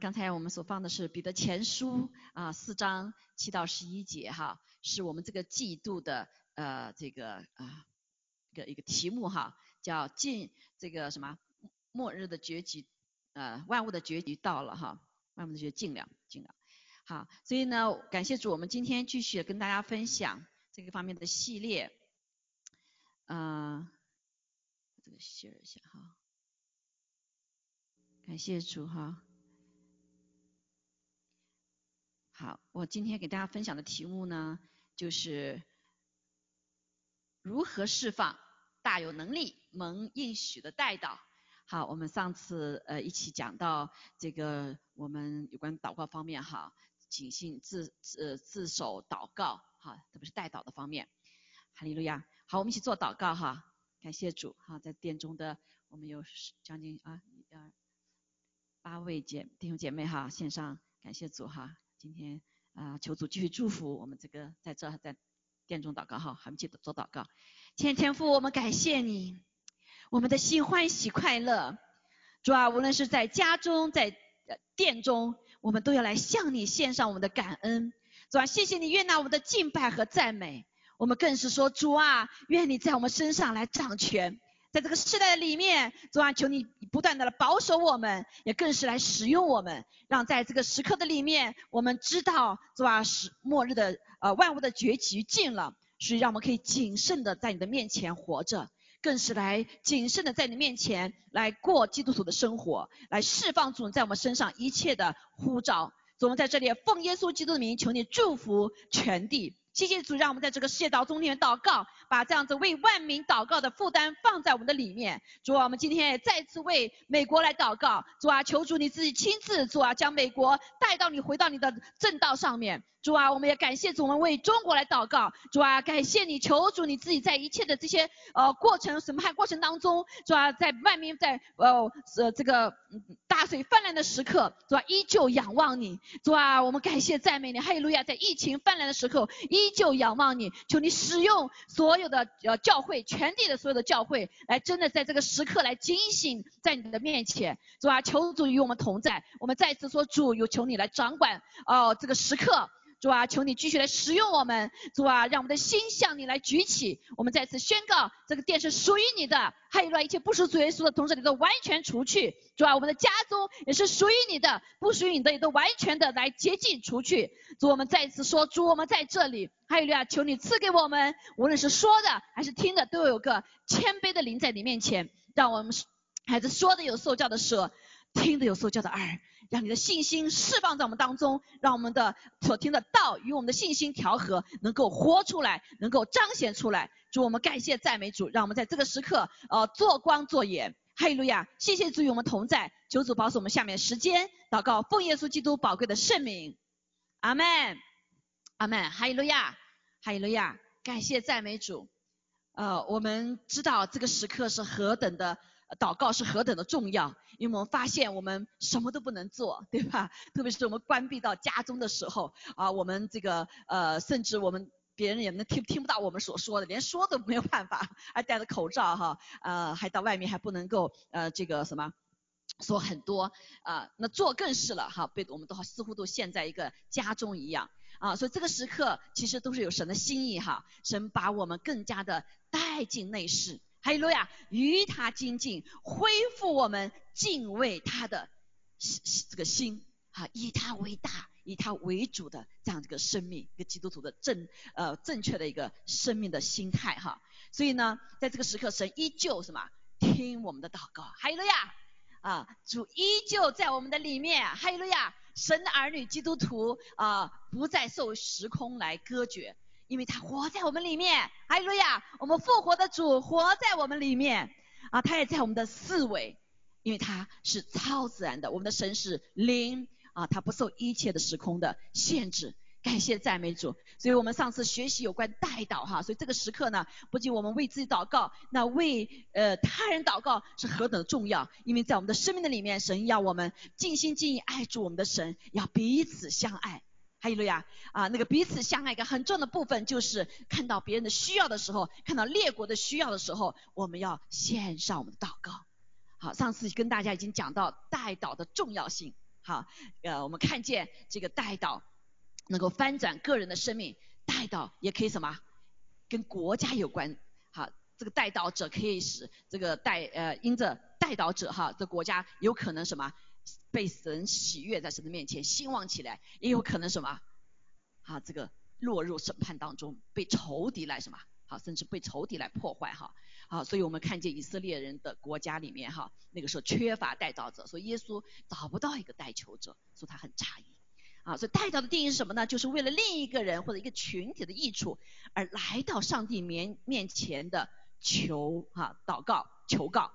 刚才我们所放的是彼得前书啊四章七到十一节哈，是我们这个季度的呃这个啊一个一个题目哈，叫进这个什么末日的结局呃万物的结局到了哈，万物的结局尽了尽了。好，所以呢感谢主，我们今天继续跟大家分享这个方面的系列，嗯，这个 share 一下哈，感谢主哈。好，我今天给大家分享的题目呢，就是如何释放大有能力蒙应许的代祷。好，我们上次呃一起讲到这个我们有关祷告方面哈，谨信自呃自首祷告哈，特别是代祷的方面。哈利路亚。好，我们一起做祷告哈，感谢主哈，在殿中的我们有将近啊一二八位姐弟兄姐妹哈，线上感谢主哈。今天啊，求主继续祝福我们这个在这在殿中祷告哈，还没记得做祷告。天天父，我们感谢你，我们的心欢喜快乐。主啊，无论是在家中在殿中，我们都要来向你献上我们的感恩。主啊，谢谢你悦纳我们的敬拜和赞美。我们更是说，主啊，愿你在我们身上来掌权。在这个时代的里面，主啊，求你不断的来保守我们，也更是来使用我们，让在这个时刻的里面，我们知道，主啊，是末日的呃万物的结局近了，所以让我们可以谨慎的在你的面前活着，更是来谨慎的在你面前来过基督徒的生活，来释放主在我们身上一切的呼召。主，我们在这里奉耶稣基督的名，求你祝福全地。谢谢主，让我们在这个世界当中里面祷告，把这样子为万民祷告的负担放在我们的里面。主啊，我们今天也再次为美国来祷告。主啊，求主你自己亲自主啊，将美国带到你回到你的正道上面。主啊，我们也感谢主，我们为中国来祷告。主啊，感谢你，求主你自己在一切的这些呃过程审判过程当中，主啊，在万民在呃呃这个大水泛滥的时刻，主啊，依旧仰望你。主啊，我们感谢赞美你，哈利路亚，在疫情泛滥的时候，依旧仰望你。求你使用所有的呃教会，全地的所有的教会，来真的在这个时刻来警醒在你的面前。主啊，求主与我们同在。我们再次说，主有求你来掌管哦这个时刻。主啊，求你继续来使用我们，主啊，让我们的心向你来举起。我们再次宣告，这个殿是属于你的，还有一切不属主耶稣的同时，你都完全除去。主啊，我们的家中也是属于你的，不属于你的也都完全的来洁净除去。主，我们再次说，主，我们在这里，还有啊，求你赐给我们，无论是说的还是听的，都有个谦卑的灵在你面前，让我们孩子说的有受教的舌，听的有受教的耳。让你的信心释放在我们当中，让我们的所听的道与我们的信心调和，能够活出来，能够彰显出来。主，我们感谢赞美主，让我们在这个时刻，呃，做光做盐。哈利路亚！谢谢主与我们同在，求主保守我们下面时间祷告，奉耶稣基督宝贵的圣名，阿门，阿门。哈利路亚，哈利路亚！感谢赞美主。呃，我们知道这个时刻是何等的。祷告是何等的重要，因为我们发现我们什么都不能做，对吧？特别是我们关闭到家中的时候，啊，我们这个呃，甚至我们别人也能听听不到我们所说的，连说都没有办法，还戴着口罩哈，呃，还到外面还不能够呃这个什么说很多啊，那做更是了哈，被我们都似乎都陷在一个家中一样啊，所以这个时刻其实都是有神的心意哈，神把我们更加的带进内室。哈利路亚，与他精进，恢复我们敬畏他的这个心，哈，以他为大，以他为主的这样一个生命，一个基督徒的正呃正确的一个生命的心态哈。所以呢，在这个时刻，神依旧什么听我们的祷告，哈利路亚啊，主依旧在我们的里面，哈利路亚，神的儿女基督徒啊，不再受时空来隔绝。因为他活在我们里面，哈利路亚！我们复活的主活在我们里面啊，他也在我们的四维，因为他是超自然的，我们的神是灵啊，他不受一切的时空的限制。感谢赞美主，所以我们上次学习有关代祷哈，所以这个时刻呢，不仅我们为自己祷告，那为呃他人祷告是何等的重要，因为在我们的生命的里面，神要我们尽心尽意爱主我们的神，要彼此相爱。哈利路亚啊！那个彼此相爱一个很重要的部分，就是看到别人的需要的时候，看到列国的需要的时候，我们要献上我们的祷告。好，上次跟大家已经讲到代祷的重要性。好，呃，我们看见这个带导能够翻转个人的生命，带导也可以什么，跟国家有关。好，这个带导者可以使这个带呃因着带导者哈，这国家有可能什么被神喜悦在神的面前兴旺起来，也有可能什么啊这个落入审判当中，被仇敌来什么好，甚至被仇敌来破坏哈。好，所以我们看见以色列人的国家里面哈，那个时候缺乏带导者，所以耶稣找不到一个带球者，所以他很诧异。啊，所以带导的定义是什么呢？就是为了另一个人或者一个群体的益处而来到上帝面面前的求哈祷告求告。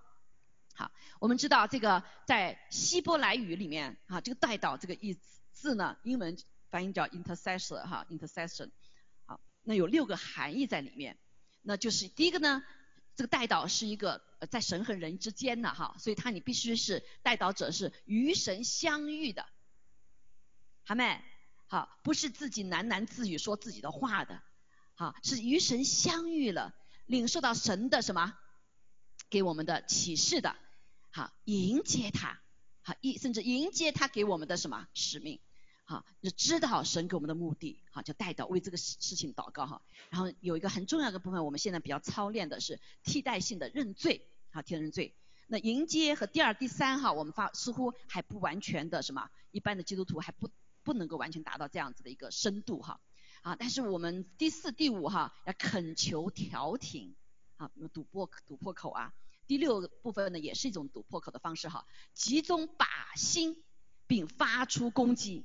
好，我们知道这个在希伯来语里面啊，这个带导这个意字呢，英文翻译叫 intercessor 哈 intercession。好，那有六个含义在里面，那就是第一个呢。这个代祷是一个在神和人之间的哈，所以他你必须是代祷者是与神相遇的，好没？好，不是自己喃喃自语说自己的话的，好，是与神相遇了，领受到神的什么给我们的启示的，好，迎接他，好，一甚至迎接他给我们的什么使命。好，就知道神给我们的目的，好，就带到为这个事事情祷告哈。然后有一个很重要的部分，我们现在比较操练的是替代性的认罪，好，替认罪。那迎接和第二、第三哈，我们发似乎还不完全的什么，一般的基督徒还不不能够完全达到这样子的一个深度哈。啊，但是我们第四、第五哈，要恳求调停，啊，堵破堵破口啊。第六部分呢，也是一种堵破口的方式哈，集中靶心并发出攻击。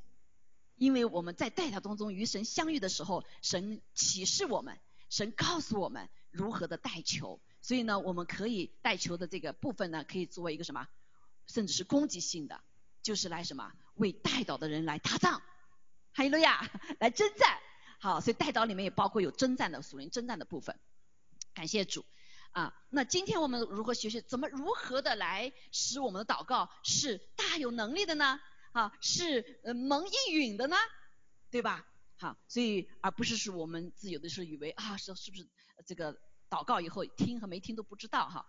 因为我们在代祷当中与神相遇的时候，神启示我们，神告诉我们如何的带球，所以呢，我们可以带球的这个部分呢，可以作为一个什么，甚至是攻击性的，就是来什么为代祷的人来打仗，哈利路亚，来征战。好，所以代祷里面也包括有征战的属灵征战的部分。感谢主啊，那今天我们如何学习，怎么如何的来使我们的祷告是大有能力的呢？啊，是蒙应允的呢，对吧？好，所以而不是是我们自有的时候以为啊是是不是这个祷告以后听和没听都不知道哈。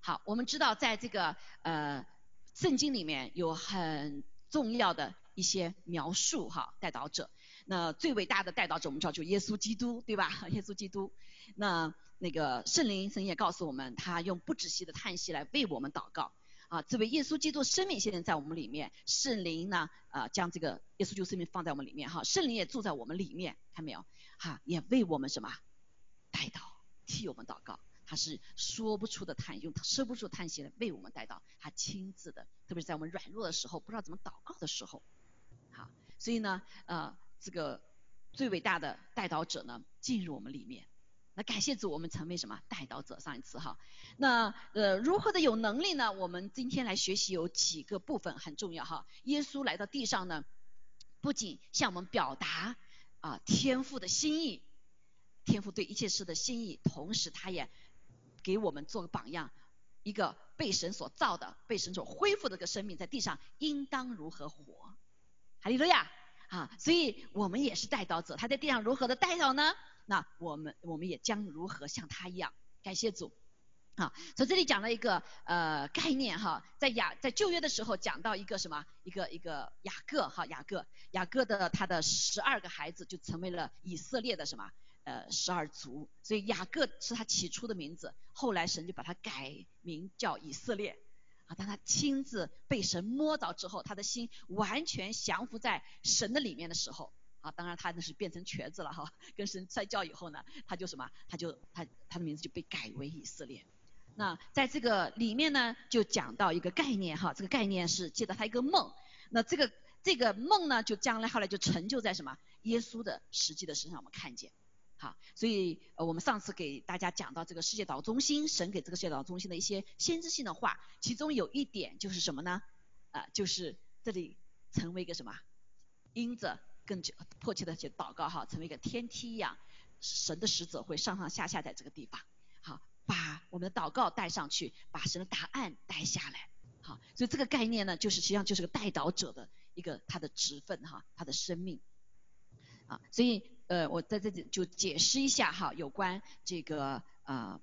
好，我们知道在这个呃圣经里面有很重要的一些描述哈，带导者。那最伟大的带导者我们知道就耶稣基督，对吧？耶稣基督。那那个圣灵神也告诉我们，他用不止息的叹息来为我们祷告。啊，这位耶稣基督生命现在在我们里面，圣灵呢，啊，将这个耶稣基督生命放在我们里面，哈，圣灵也住在我们里面，看没有？哈，也为我们什么带祷，替我们祷告，他是说不出的叹，用说不出叹息来为我们带祷，他亲自的，特别是在我们软弱的时候，不知道怎么祷告的时候，好，所以呢，呃，这个最伟大的带祷者呢，进入我们里面。那感谢主，我们成为什么带导者？上一次哈，那呃如何的有能力呢？我们今天来学习有几个部分很重要哈。耶稣来到地上呢，不仅向我们表达啊天父的心意，天父对一切事的心意，同时他也给我们做个榜样，一个被神所造的、被神所恢复的个生命，在地上应当如何活？哈利路亚啊！所以我们也是带导者，他在地上如何的带导呢？那我们我们也将如何像他一样？感谢主。好，所以这里讲了一个呃概念哈，在雅在旧约的时候讲到一个什么？一个一个雅各哈，雅各雅各的他的十二个孩子就成为了以色列的什么？呃十二族。所以雅各是他起初的名字，后来神就把他改名叫以色列。啊，当他亲自被神摸着之后，他的心完全降服在神的里面的时候。啊，当然他那是变成瘸子了哈，跟神摔跤以后呢，他就什么，他就他他的名字就被改为以色列。那在这个里面呢，就讲到一个概念哈，这个概念是记得他一个梦。那这个这个梦呢，就将来后来就成就在什么耶稣的实际的身上，我们看见。好，所以我们上次给大家讲到这个世界岛中心，神给这个世界岛中心的一些先知性的话，其中有一点就是什么呢？啊，就是这里成为一个什么，因着。更迫切的去祷告哈，成为一个天梯一样，神的使者会上上下下在这个地方，好，把我们的祷告带上去，把神的答案带下来，好，所以这个概念呢，就是实际上就是个带导者的一个他的职分哈，他的生命，啊，所以呃我在这里就解释一下哈，有关这个啊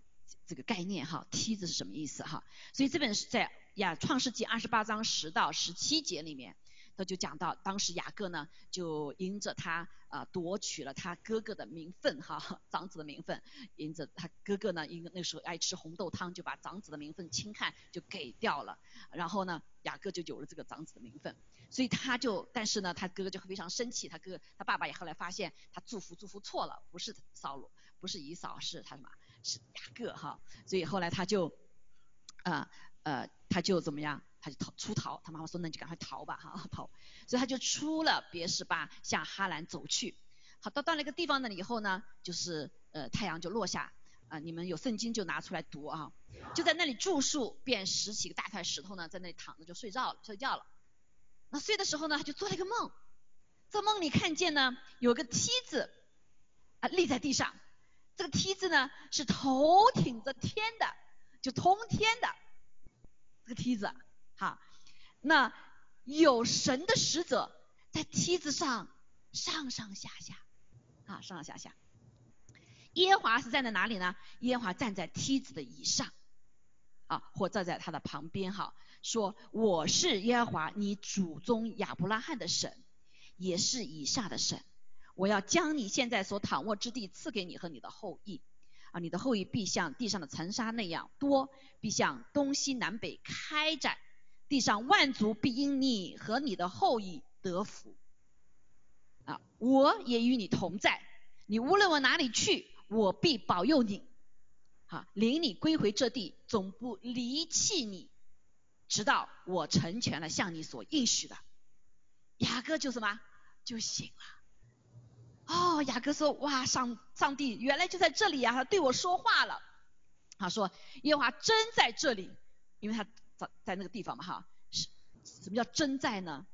这个概念哈，梯子是什么意思哈，所以这本是在呀创世纪二十八章十到十七节里面，他就讲到当时雅各呢就因着他啊夺取了他哥哥的名分哈，长子的名分，因着他哥哥呢因那时候爱吃红豆汤，就把长子的名分轻看就给掉了，然后呢雅各就有了这个长子的名分，所以他就但是呢他哥哥就非常生气，他哥他爸爸也后来发现他祝福祝福错了，不是扫罗，不是以扫，是他什么？是雅各哈，所以后来他就，呃呃，他就怎么样？他就逃出逃，他妈妈说那你就赶快逃吧哈，逃，所以他就出了别是巴，向哈兰走去。好，到到那个地方那里以后呢，就是呃太阳就落下，啊你们有圣经就拿出来读啊，就在那里住宿，便拾起个大块石头呢，在那里躺着就睡着了，睡觉了。那睡的时候呢，他就做了一个梦，在梦里看见呢有个梯子啊立在地上。这个梯子呢是头顶着天的，就通天的这个梯子，哈，那有神的使者在梯子上上上下下，啊上上下下，耶和华是站在哪里呢？耶和华站在梯子的以上，啊或站在他的旁边，哈，说我是耶和华你祖宗亚伯拉罕的神，也是以下的神。我要将你现在所躺卧之地赐给你和你的后裔，啊，你的后裔必像地上的尘沙那样多，必向东西南北开展，地上万族必因你和你的后裔得福，啊，我也与你同在，你无论往哪里去，我必保佑你，啊，领你归回这地，总不离弃你，直到我成全了向你所应许的。雅各就什么就醒了。哦，雅各说：“哇，上上帝原来就在这里啊，他对我说话了。他说耶和华真在这里，因为他在那个地方嘛，哈，是什么叫真在呢？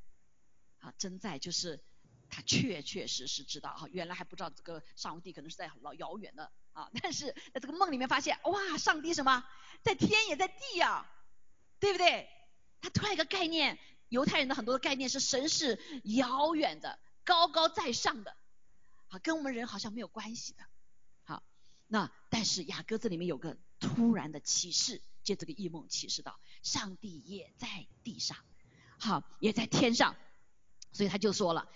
啊，真在就是他确确实实知道哈，原来还不知道这个上帝可能是在老遥远的啊，但是在这个梦里面发现，哇，上帝什么在天也在地呀，对不对？他突然一个概念，犹太人的很多的概念是神是遥远的，高高在上的。”啊，跟我们人好像没有关系的。好，那但是雅各这里面有个突然的启示，借这个异梦启示到，上帝也在地上，好，也在天上，所以他就说了，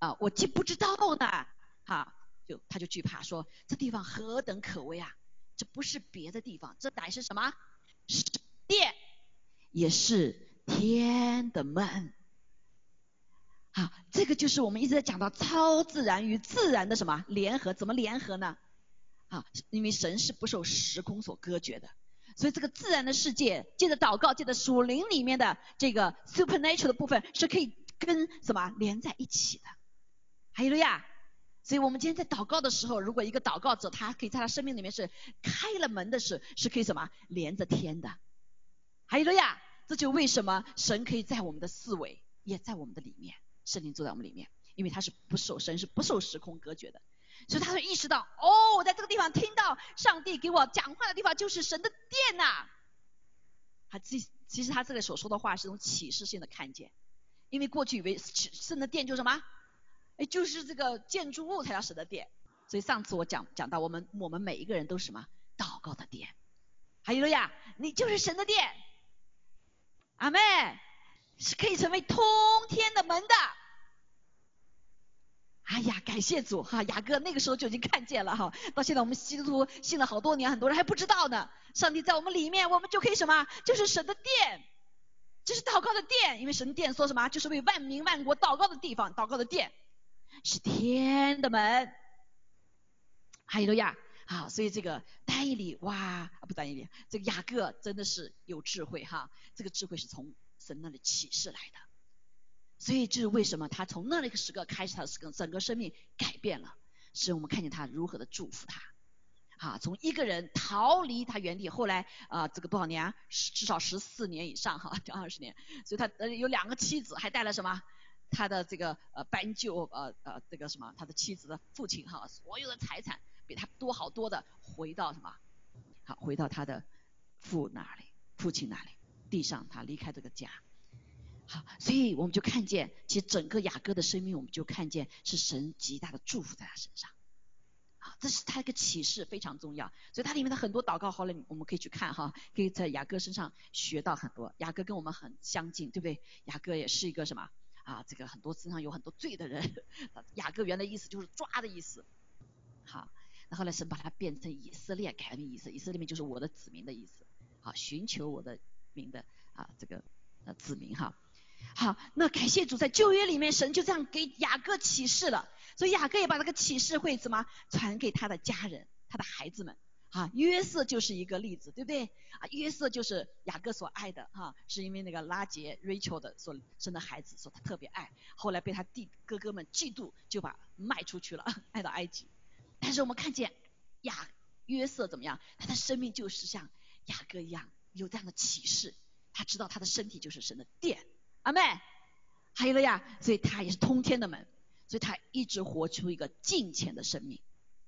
啊，我既不知道呢，哈，就他就惧怕说，这地方何等可畏啊！这不是别的地方，这乃是什么？是殿，也是天的门。好，这个就是我们一直在讲到超自然与自然的什么联合？怎么联合呢？啊，因为神是不受时空所隔绝的，所以这个自然的世界，借着祷告，借着属灵里面的这个 supernatural 的部分，是可以跟什么连在一起的。还有了呀，所以我们今天在祷告的时候，如果一个祷告者他可以在他生命里面是开了门的是是可以什么连着天的。还有了呀，这就为什么神可以在我们的四维，也在我们的里面。圣灵住在我们里面，因为他是不受神是不受时空隔绝的，所以他会意识到，哦，我在这个地方听到上帝给我讲话的地方就是神的殿呐。他其其实他这个所说的话是种启示性的看见，因为过去以为神的殿就是什么，哎，就是这个建筑物才叫神的殿。所以上次我讲讲到我们我们每一个人都是什么祷告的殿，还有呀，你就是神的殿，阿妹。是可以成为通天的门的。哎呀，感谢主哈，雅各那个时候就已经看见了哈。到现在我们基督徒信了好多年，很多人还不知道呢。上帝在我们里面，我们就可以什么？就是神的殿，这是祷告的殿。因为神殿说什么？就是为万民万国祷告的地方，祷告的殿是天的门。还有呀，好，所以这个丹一里哇，不丹一里，这个雅各真的是有智慧哈。这个智慧是从。神那里启示来的，所以这是为什么他从那一个时刻开始，他的整个生命改变了，使我们看见他如何的祝福他，啊，从一个人逃离他原地，后来啊，这个多少年，啊至少十四年以上哈，这二十年，所以他呃有两个妻子，还带了什么？他的这个呃搬救呃呃这个什么，他的妻子的父亲哈，所有的财产比他多好多的，回到什么？好，回到他的父那里，父亲那里。地上，他离开这个家，好，所以我们就看见，其实整个雅各的生命，我们就看见是神极大的祝福在他身上，好，这是他一个启示，非常重要。所以它里面的很多祷告，后来我们可以去看哈，可以在雅各身上学到很多。雅各跟我们很相近，对不对？雅各也是一个什么啊？这个很多身上有很多罪的人。雅各原来意思就是抓的意思。好，那后来神把它变成以色列，改名意思，以色列就是我的子民的意思。好，寻求我的名的啊，这个呃子民哈。好，那感谢主，在旧约里面，神就这样给雅各启示了，所以雅各也把这个启示会怎么传给他的家人、他的孩子们。啊，约瑟就是一个例子，对不对？啊，约瑟就是雅各所爱的，哈，是因为那个拉杰 Rachel 的所生的孩子，所他特别爱，后来被他弟哥哥们嫉妒，就把卖出去了，卖到埃及。但是我们看见雅约瑟怎么样？他的生命就是像雅各一样，有这样的启示，他知道他的身体就是神的殿。阿妹，还有了呀，所以他也是通天的门，所以他一直活出一个敬虔的生命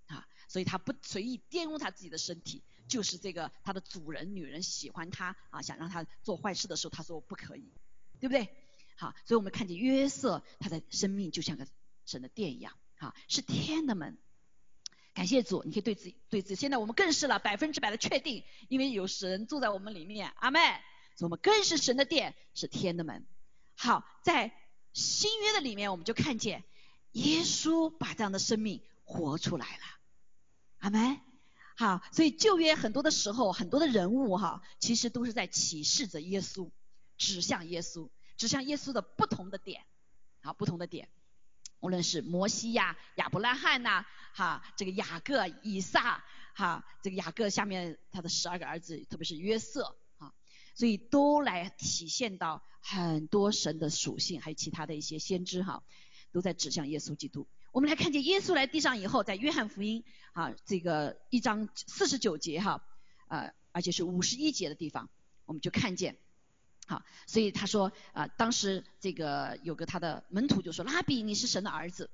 啊，所以他不随意玷污他自己的身体，就是这个他的主人女人喜欢他啊，想让他做坏事的时候，他说不可以，对不对？好，所以我们看见约瑟他的生命就像个神的殿一样，啊，是天的门。感谢主，你可以对自己对自己，现在我们更是了百分之百的确定，因为有神住在我们里面，阿妹，所以我们更是神的殿，是天的门。好，在新约的里面，我们就看见耶稣把这样的生命活出来了，阿门。好，所以旧约很多的时候，很多的人物哈，其实都是在启示着耶稣，指向耶稣，指向耶稣的不同的点，好，不同的点，无论是摩西呀、亚伯拉罕呐，哈，这个雅各、以撒，哈，这个雅各下面他的十二个儿子，特别是约瑟。所以都来体现到很多神的属性，还有其他的一些先知哈，都在指向耶稣基督。我们来看见耶稣来地上以后，在约翰福音啊这个一章四十九节哈，呃而且是五十一节的地方，我们就看见，好，所以他说啊当时这个有个他的门徒就说拉比你是神的儿子，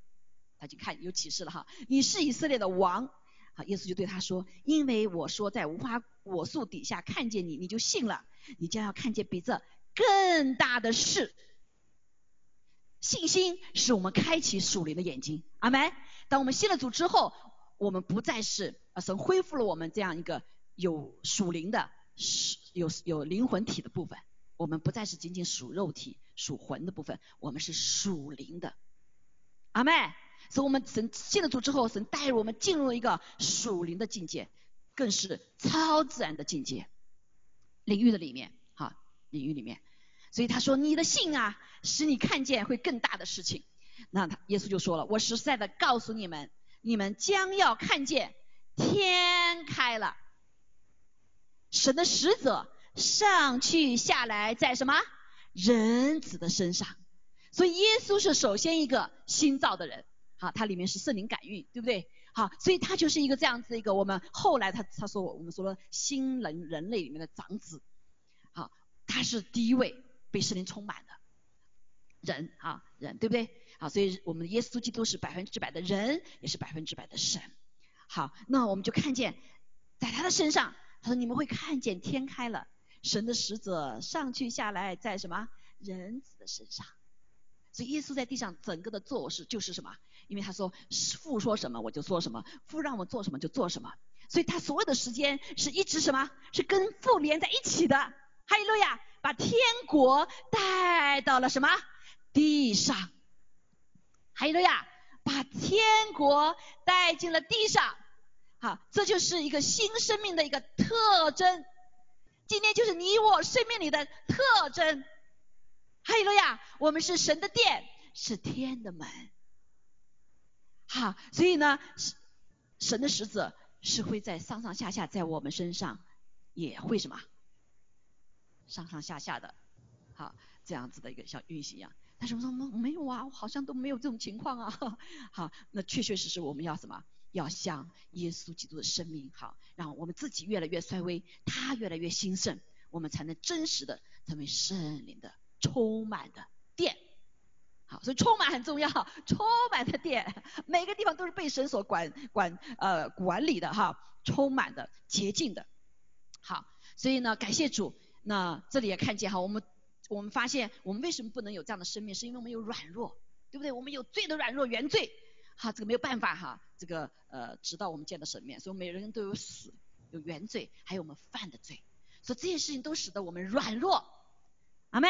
他就看有启示了哈，你是以色列的王，好耶稣就对他说，因为我说在无花果树底下看见你，你就信了。你将要看见比这更大的事。信心使我们开启属灵的眼睛，阿门。当我们信了主之后，我们不再是啊神恢复了我们这样一个有属灵的、有有灵魂体的部分，我们不再是仅仅属肉体、属魂的部分，我们是属灵的，阿妹。所以，我们神信了主之后，神带入我们进入了一个属灵的境界，更是超自然的境界。领域的里面，哈，领域里面，所以他说你的信啊，使你看见会更大的事情。那他耶稣就说了，我实在的告诉你们，你们将要看见天开了，神的使者上去下来在什么人子的身上。所以耶稣是首先一个新造的人，好，他里面是圣灵感孕，对不对？好，所以他就是一个这样子的一个，我们后来他他说我们说了新人人类里面的长子，好，他是第一位被圣灵充满的人啊人，对不对？好，所以我们的耶稣基督是百分之百的人，也是百分之百的神。好，那我们就看见在他的身上，他说你们会看见天开了，神的使者上去下来在什么人子的身上。所以耶稣在地上整个的做事就是什么？因为他说父说什么我就说什么，父让我做什么就做什么。所以他所有的时间是一直什么？是跟父连在一起的。哈利路亚，把天国带到了什么地上？哈利路亚，把天国带进了地上。好，这就是一个新生命的一个特征。今天就是你我生命里的特征。哈利路亚，我们是神的殿，是天的门。好，所以呢，神的使者是会在上上下下，在我们身上也会什么上上下下的，好这样子的一个像运行一样。但是我说没有啊，我好像都没有这种情况啊。好，那确确实实我们要什么？要像耶稣基督的生命，好，让我们自己越来越衰微，他越来越兴盛，我们才能真实的成为圣灵的。充满的，所以充满很重要。充满的电，每个地方都是被神所管管呃管理的哈，充满的洁净的。好，所以呢，感谢主。那这里也看见哈，我们我们发现我们为什么不能有这样的生命，是因为我们有软弱，对不对？我们有罪的软弱原罪。哈，这个没有办法哈，这个呃，直到我们见到神面，所以每个人都有死，有原罪，还有我们犯的罪，所以这些事情都使得我们软弱，阿妹，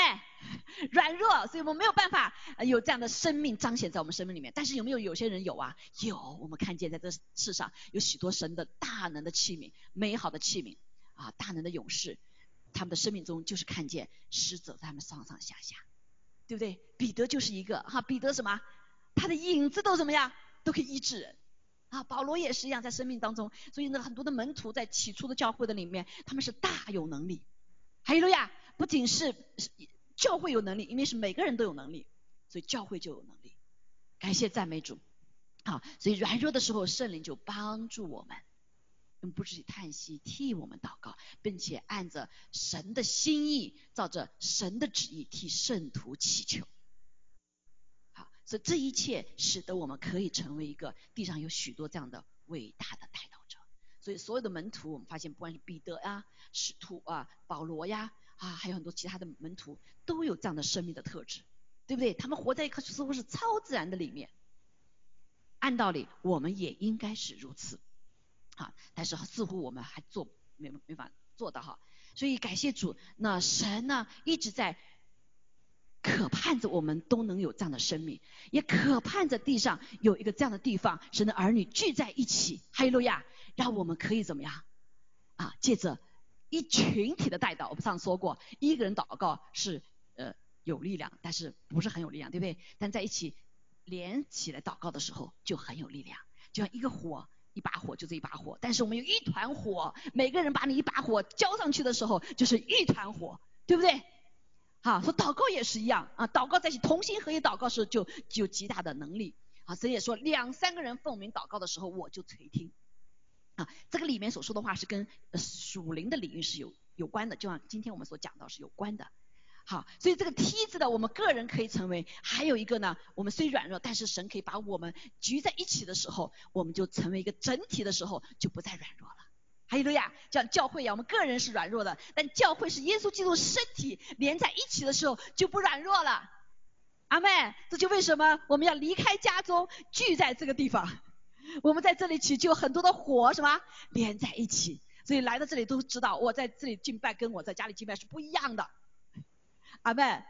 软弱，所以我们没有办法有这样的生命彰显在我们生命里面。但是有没有有些人有啊？有，我们看见在这世上有许多神的大能的器皿，美好的器皿啊，大能的勇士，他们的生命中就是看见使者在他们上上下下，对不对？彼得就是一个哈，彼得什么？他的影子都怎么样？都可以医治人啊！保罗也是一样，在生命当中，所以呢，很多的门徒在起初的教会的里面，他们是大有能力。还有路亚，不仅是教会有能力，因为是每个人都有能力，所以教会就有能力。感谢赞美主。好，所以软弱的时候，圣灵就帮助我们，用不止叹息替我们祷告，并且按着神的心意，照着神的旨意替圣徒祈求。好所以这一切使得我们可以成为一个地上有许多这样的伟大的带导者。所以所有的门徒，我们发现不管是彼得呀、使徒啊、保罗呀啊，还有很多其他的门徒，都有这样的生命的特质，对不对？他们活在一个似乎是超自然的里面。按道理，我们也应该是如此啊，但是似乎我们还做没没法做到哈。所以感谢主，那神呢一直在。渴盼着我们都能有这样的生命，也渴盼着地上有一个这样的地方，神的儿女聚在一起，哈利路亚，让我们可以怎么样啊？借着一群体的代祷，我们上次说过，一个人祷告是呃有力量，但是不是很有力量，对不对？但在一起连起来祷告的时候就很有力量，就像一个火，一把火就这一把火，但是我们有一团火，每个人把你一把火浇上去的时候，就是一团火，对不对？好，说祷告也是一样啊，祷告在一起同心合意祷告时就就有极大的能力啊。神也说两三个人奉名祷告的时候，我就垂听啊。这个里面所说的话是跟属灵的领域是有有关的，就像今天我们所讲到是有关的。好，所以这个梯子的我们个人可以成为，还有一个呢，我们虽软弱，但是神可以把我们聚在一起的时候，我们就成为一个整体的时候，就不再软弱了。哈利路亚，像教会一样，我们个人是软弱的，但教会是耶稣基督身体连在一起的时候就不软弱了。阿妹，这就为什么我们要离开家中聚在这个地方？我们在这里起就很多的火，什么连在一起，所以来到这里都知道，我在这里敬拜跟我在家里敬拜是不一样的。阿妹，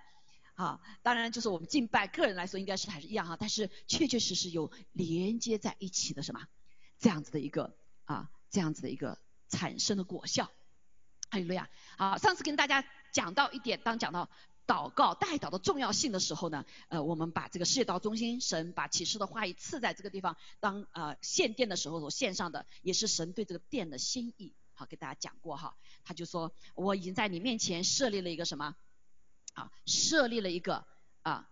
好，当然就是我们敬拜个人来说应该是还是一样哈，但是确确实实有连接在一起的什么这样子的一个啊这样子的一个。产生的果效，哈利路亚。好，上次跟大家讲到一点，当讲到祷告代祷的重要性的时候呢，呃，我们把这个世界道中心神把启示的话语赐在这个地方，当呃献殿的时候所献上的，也是神对这个殿的心意。好，给大家讲过哈，他就说我已经在你面前设立了一个什么？啊，设立了一个啊，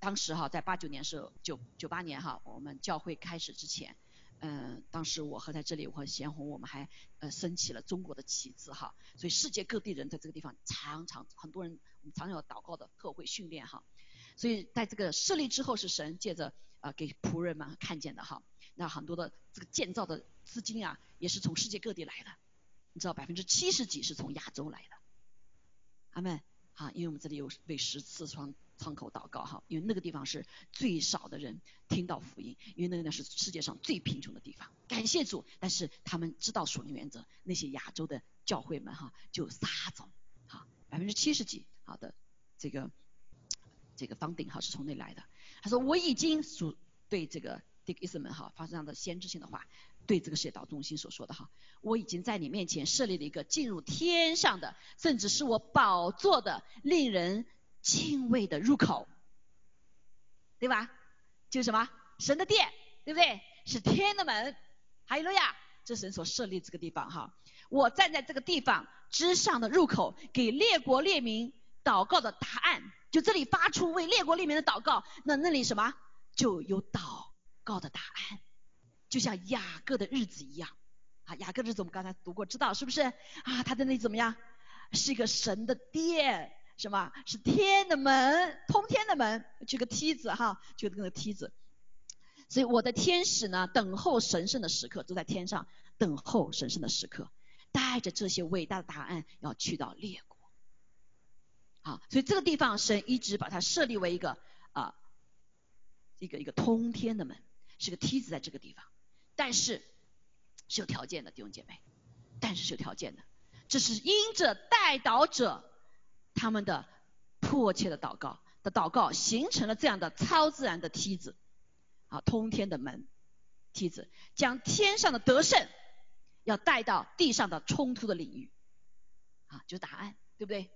当时哈在八九年是，九九八年哈，我们教会开始之前。嗯，当时我和在这里，我和贤红，我们还呃升起了中国的旗帜哈，所以世界各地人在这个地方常常很多人常有祷告的特会训练哈，所以在这个设立之后是神借着啊给仆人们看见的哈，那很多的这个建造的资金啊也是从世界各地来的，你知道百分之七十几是从亚洲来的，阿门。啊，因为我们这里有为十次窗窗口祷告哈，因为那个地方是最少的人听到福音，因为那个呢是世界上最贫穷的地方。感谢主，但是他们知道属灵原则，那些亚洲的教会们哈就撒种，哈百分之七十几好的这个这个方顶哈是从那来的。他说我已经属对这个 Dick Isman 哈发这样的先知性的话。对这个世界道中心所说的哈，我已经在你面前设立了一个进入天上的，甚至是我宝座的令人敬畏的入口，对吧？就是什么神的殿，对不对？是天的门，哈利路亚，这神所设立这个地方哈。我站在这个地方之上的入口，给列国列民祷告的答案，就这里发出为列国列民的祷告，那那里什么就有祷告的答案。就像雅各的日子一样，啊，雅各日子我们刚才读过，知道是不是？啊，他在那里怎么样？是一个神的殿，什么？是天的门，通天的门，就个梯子哈，就那个梯子。所以我的天使呢，等候神圣的时刻，都在天上等候神圣的时刻，带着这些伟大的答案要去到列国。好，所以这个地方神一直把它设立为一个啊，一个一个通天的门。是个梯子在这个地方，但是是有条件的弟兄姐妹，但是是有条件的，这是因着带导者他们的迫切的祷告的祷告，形成了这样的超自然的梯子，啊，通天的门梯子，将天上的得胜要带到地上的冲突的领域，啊，就是答案，对不对？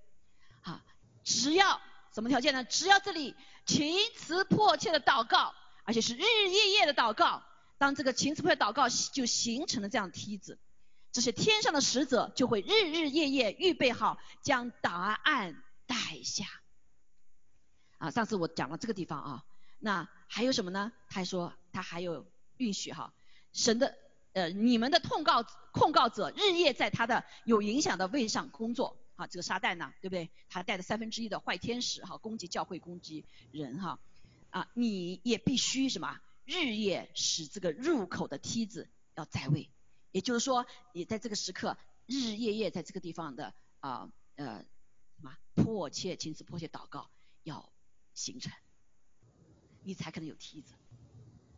啊，只要什么条件呢？只要这里情辞迫切的祷告。而且是日日夜夜的祷告，当这个情词会祷告就形成了这样梯子，这些天上的使者就会日日夜夜预备好将答案带下。啊，上次我讲了这个地方啊，那还有什么呢？他还说他还有允许哈，神的呃你们的控告控告者日夜在他的有影响的位上工作，啊，这个撒旦呢，对不对？他带着三分之一的坏天使哈，攻击教会，攻击人哈。啊，你也必须什么日夜使这个入口的梯子要在位，也就是说，你在这个时刻日日夜夜在这个地方的啊呃什么迫切亲自迫切祷告要形成，你才可能有梯子。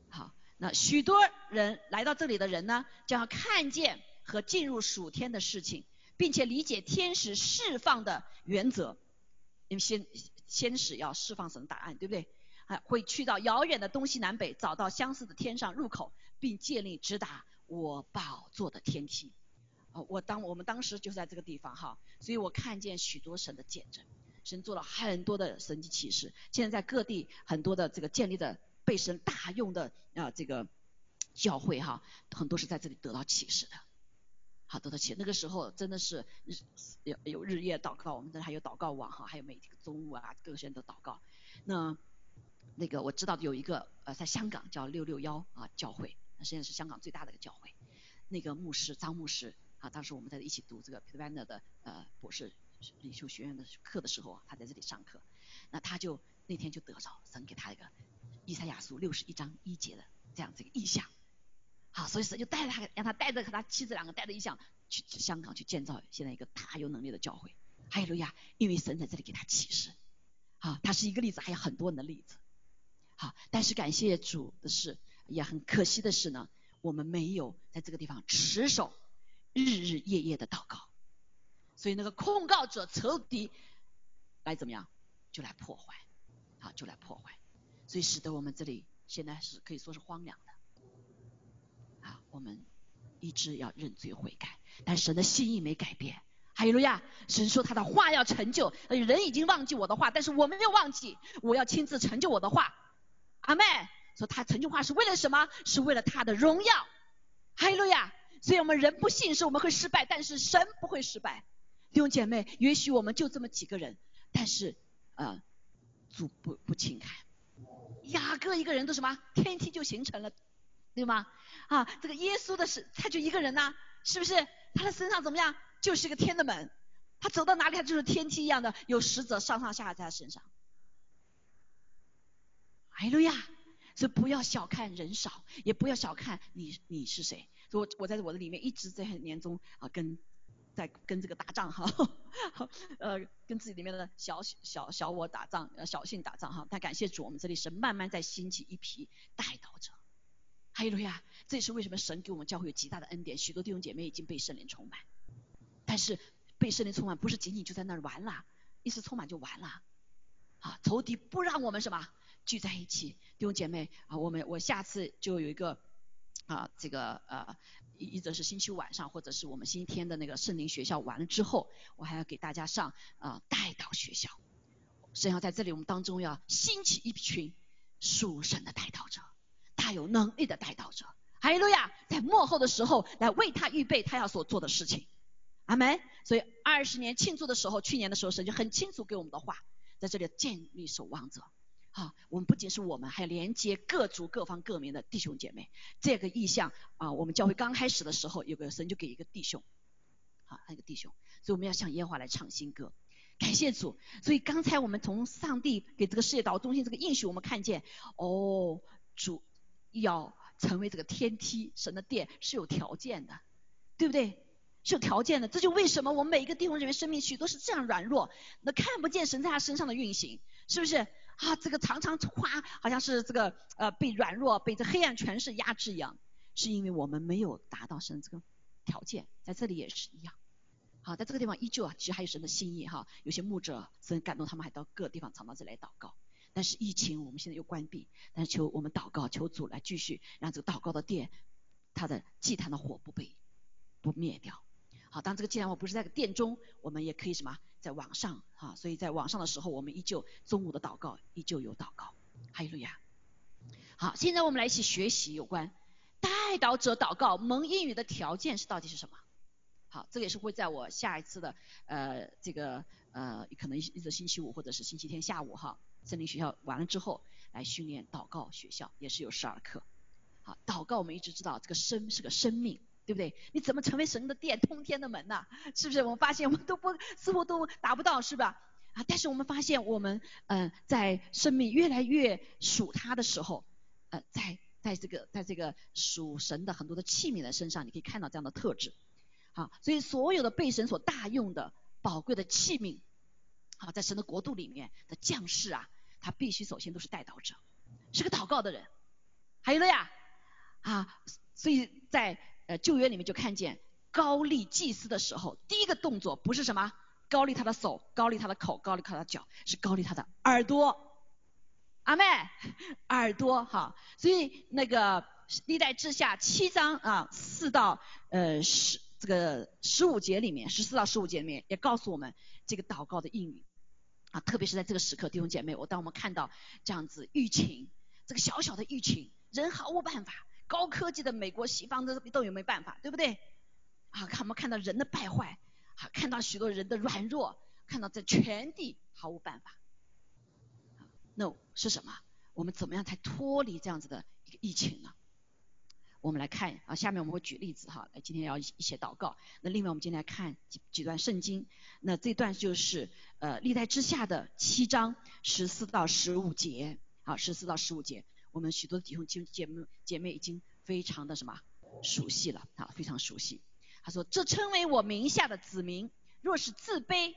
好，那许多人来到这里的人呢，将要看见和进入属天的事情，并且理解天使释放的原则，因为先先使要释放什么答案，对不对？啊会去到遥远的东西南北，找到相似的天上入口，并建立直达我宝座的天梯。哦，我当我们当时就在这个地方哈，所以我看见许多神的见证，神做了很多的神迹启示。现在在各地很多的这个建立的被神大用的啊这个教会哈，很多是在这里得到启示的。好，得到启，那个时候真的是日有有日夜祷告，我们这还有祷告网哈，还有每天中午啊，各个学院都祷告。那那个我知道有一个呃，在香港叫六六幺啊教会，那现在是香港最大的一个教会。那个牧师张牧师啊，当时我们在一起读这个 Peter Van 的呃博士领袖学院的课的时候，他在这里上课。那他就那天就得着神给他一个以赛亚书六十一章一节的这样子一个意象。好，所以神就带着他，让他带着和他妻子两个带着一项去去香港去建造现在一个大有能力的教会。哈利路亚，因为神在这里给他启示。好，他是一个例子，还有很多人的例子。好，但是感谢主的是，也很可惜的是呢，我们没有在这个地方持守日日夜夜的祷告，所以那个控告者仇敌来怎么样，就来破坏，好，就来破坏，所以使得我们这里现在是可以说是荒凉，我们一直要认罪悔改，但神的心意没改变，哈利路亚，神说他的话要成就，人已经忘记我的话，但是我没有忘记，我要亲自成就我的话。阿妹说他成就话是为了什么？是为了他的荣耀。哈利路亚！所以我们人不信是我们会失败，但是神不会失败。弟兄姐妹，也许我们就这么几个人，但是呃，主不不轻看。雅各一个人都什么？天梯就形成了，对吗？啊，这个耶稣的是他就一个人呐，是不是？他的身上怎么样？就是个天的门，他走到哪里他就是天梯一样的，有使者上上下下在他身上。哎路亚，所以不要小看人少，也不要小看你你是谁。我我在我的里面一直在年中啊跟在跟这个打仗哈，呃跟自己里面的小小小我打仗，呃小性打仗哈。但感谢主，我们这里是慢慢在兴起一批带导者。哈利路亚，这也是为什么神给我们教会有极大的恩典，许多弟兄姐妹已经被圣灵充满。但是被圣灵充满不是仅仅就在那儿完了，一次充满就完了啊！仇敌不让我们什么？聚在一起，弟兄姐妹啊，我们我下次就有一个啊，这个呃，一一则是星期晚上，或者是我们星期天的那个圣灵学校完了之后，我还要给大家上啊带到学校。神要在这里我们当中要兴起一群属神的带道者，大有能力的带导者。哈利路亚，在幕后的时候来为他预备他要所做的事情。阿门。所以二十年庆祝的时候，去年的时候神就很清楚给我们的话，在这里建立守望者。好，我们不仅是我们，还要连接各族各方各民的弟兄姐妹。这个意向啊，我们教会刚开始的时候，有个神就给一个弟兄，好，一个弟兄，所以我们要向耶和华来唱新歌，感谢主。所以刚才我们从上帝给这个世界岛中心这个应许，我们看见，哦，主要成为这个天梯，神的殿是有条件的，对不对？是有条件的。这就为什么我们每一个弟兄人员生命许多是这样软弱，那看不见神在他身上的运行，是不是？啊，这个常常夸好像是这个呃被软弱、被这黑暗权势压制一样，是因为我们没有达到神这个条件，在这里也是一样。好，在这个地方依旧啊，其实还有神的心意哈，有些牧者神感动他们，还到各地方常到这来祷告。但是疫情我们现在又关闭，但是求我们祷告，求主来继续让这个祷告的殿，它的祭坛的火不被不灭掉。好，当这个祭坛火不是在殿中，我们也可以什么在网上哈，所以在网上的时候，我们依旧中午的祷告依旧有祷告。哈利路亚。好，现在我们来一起学习有关代祷者祷告蒙应允的条件是到底是什么？好，这个也是会在我下一次的呃这个呃可能一直星期五或者是星期天下午哈。森林学校完了之后，来训练祷告学校，也是有十二课。好，祷告我们一直知道，这个生是个生命，对不对？你怎么成为神的殿、通天的门呢？是不是？我们发现我们都不似乎都达不到，是吧？啊，但是我们发现我们嗯，在生命越来越属他的时候，呃，在在这个在这个属神的很多的器皿的身上，你可以看到这样的特质。好，所以所有的被神所大用的宝贵的器皿。好，在神的国度里面的将士啊，他必须首先都是带祷者，是个祷告的人。还有了呀，啊，所以在呃旧约里面就看见高丽祭司的时候，第一个动作不是什么高丽他的手，高丽他的口，高丽他的脚，是高丽他的耳朵。阿妹，耳朵哈，所以那个历代志下七章啊四到呃十这个十五节里面，十四到十五节里面也告诉我们。这个祷告的应允啊，特别是在这个时刻，弟兄姐妹，我当我们看到这样子疫情，这个小小的疫情，人毫无办法，高科技的美国西方的都有没办法，对不对？啊，看我们看到人的败坏，啊，看到许多人的软弱，看到在全地毫无办法。No 是什么？我们怎么样才脱离这样子的一个疫情呢？我们来看啊，下面我们会举例子哈，来今天要一些祷告。那另外我们今天来看几几段圣经，那这段就是呃历代之下的七章十四到十五节，好十四到十五节，我们许多弟兄姐妹姐妹已经非常的什么熟悉了啊，非常熟悉。他说：这称为我名下的子民，若是自卑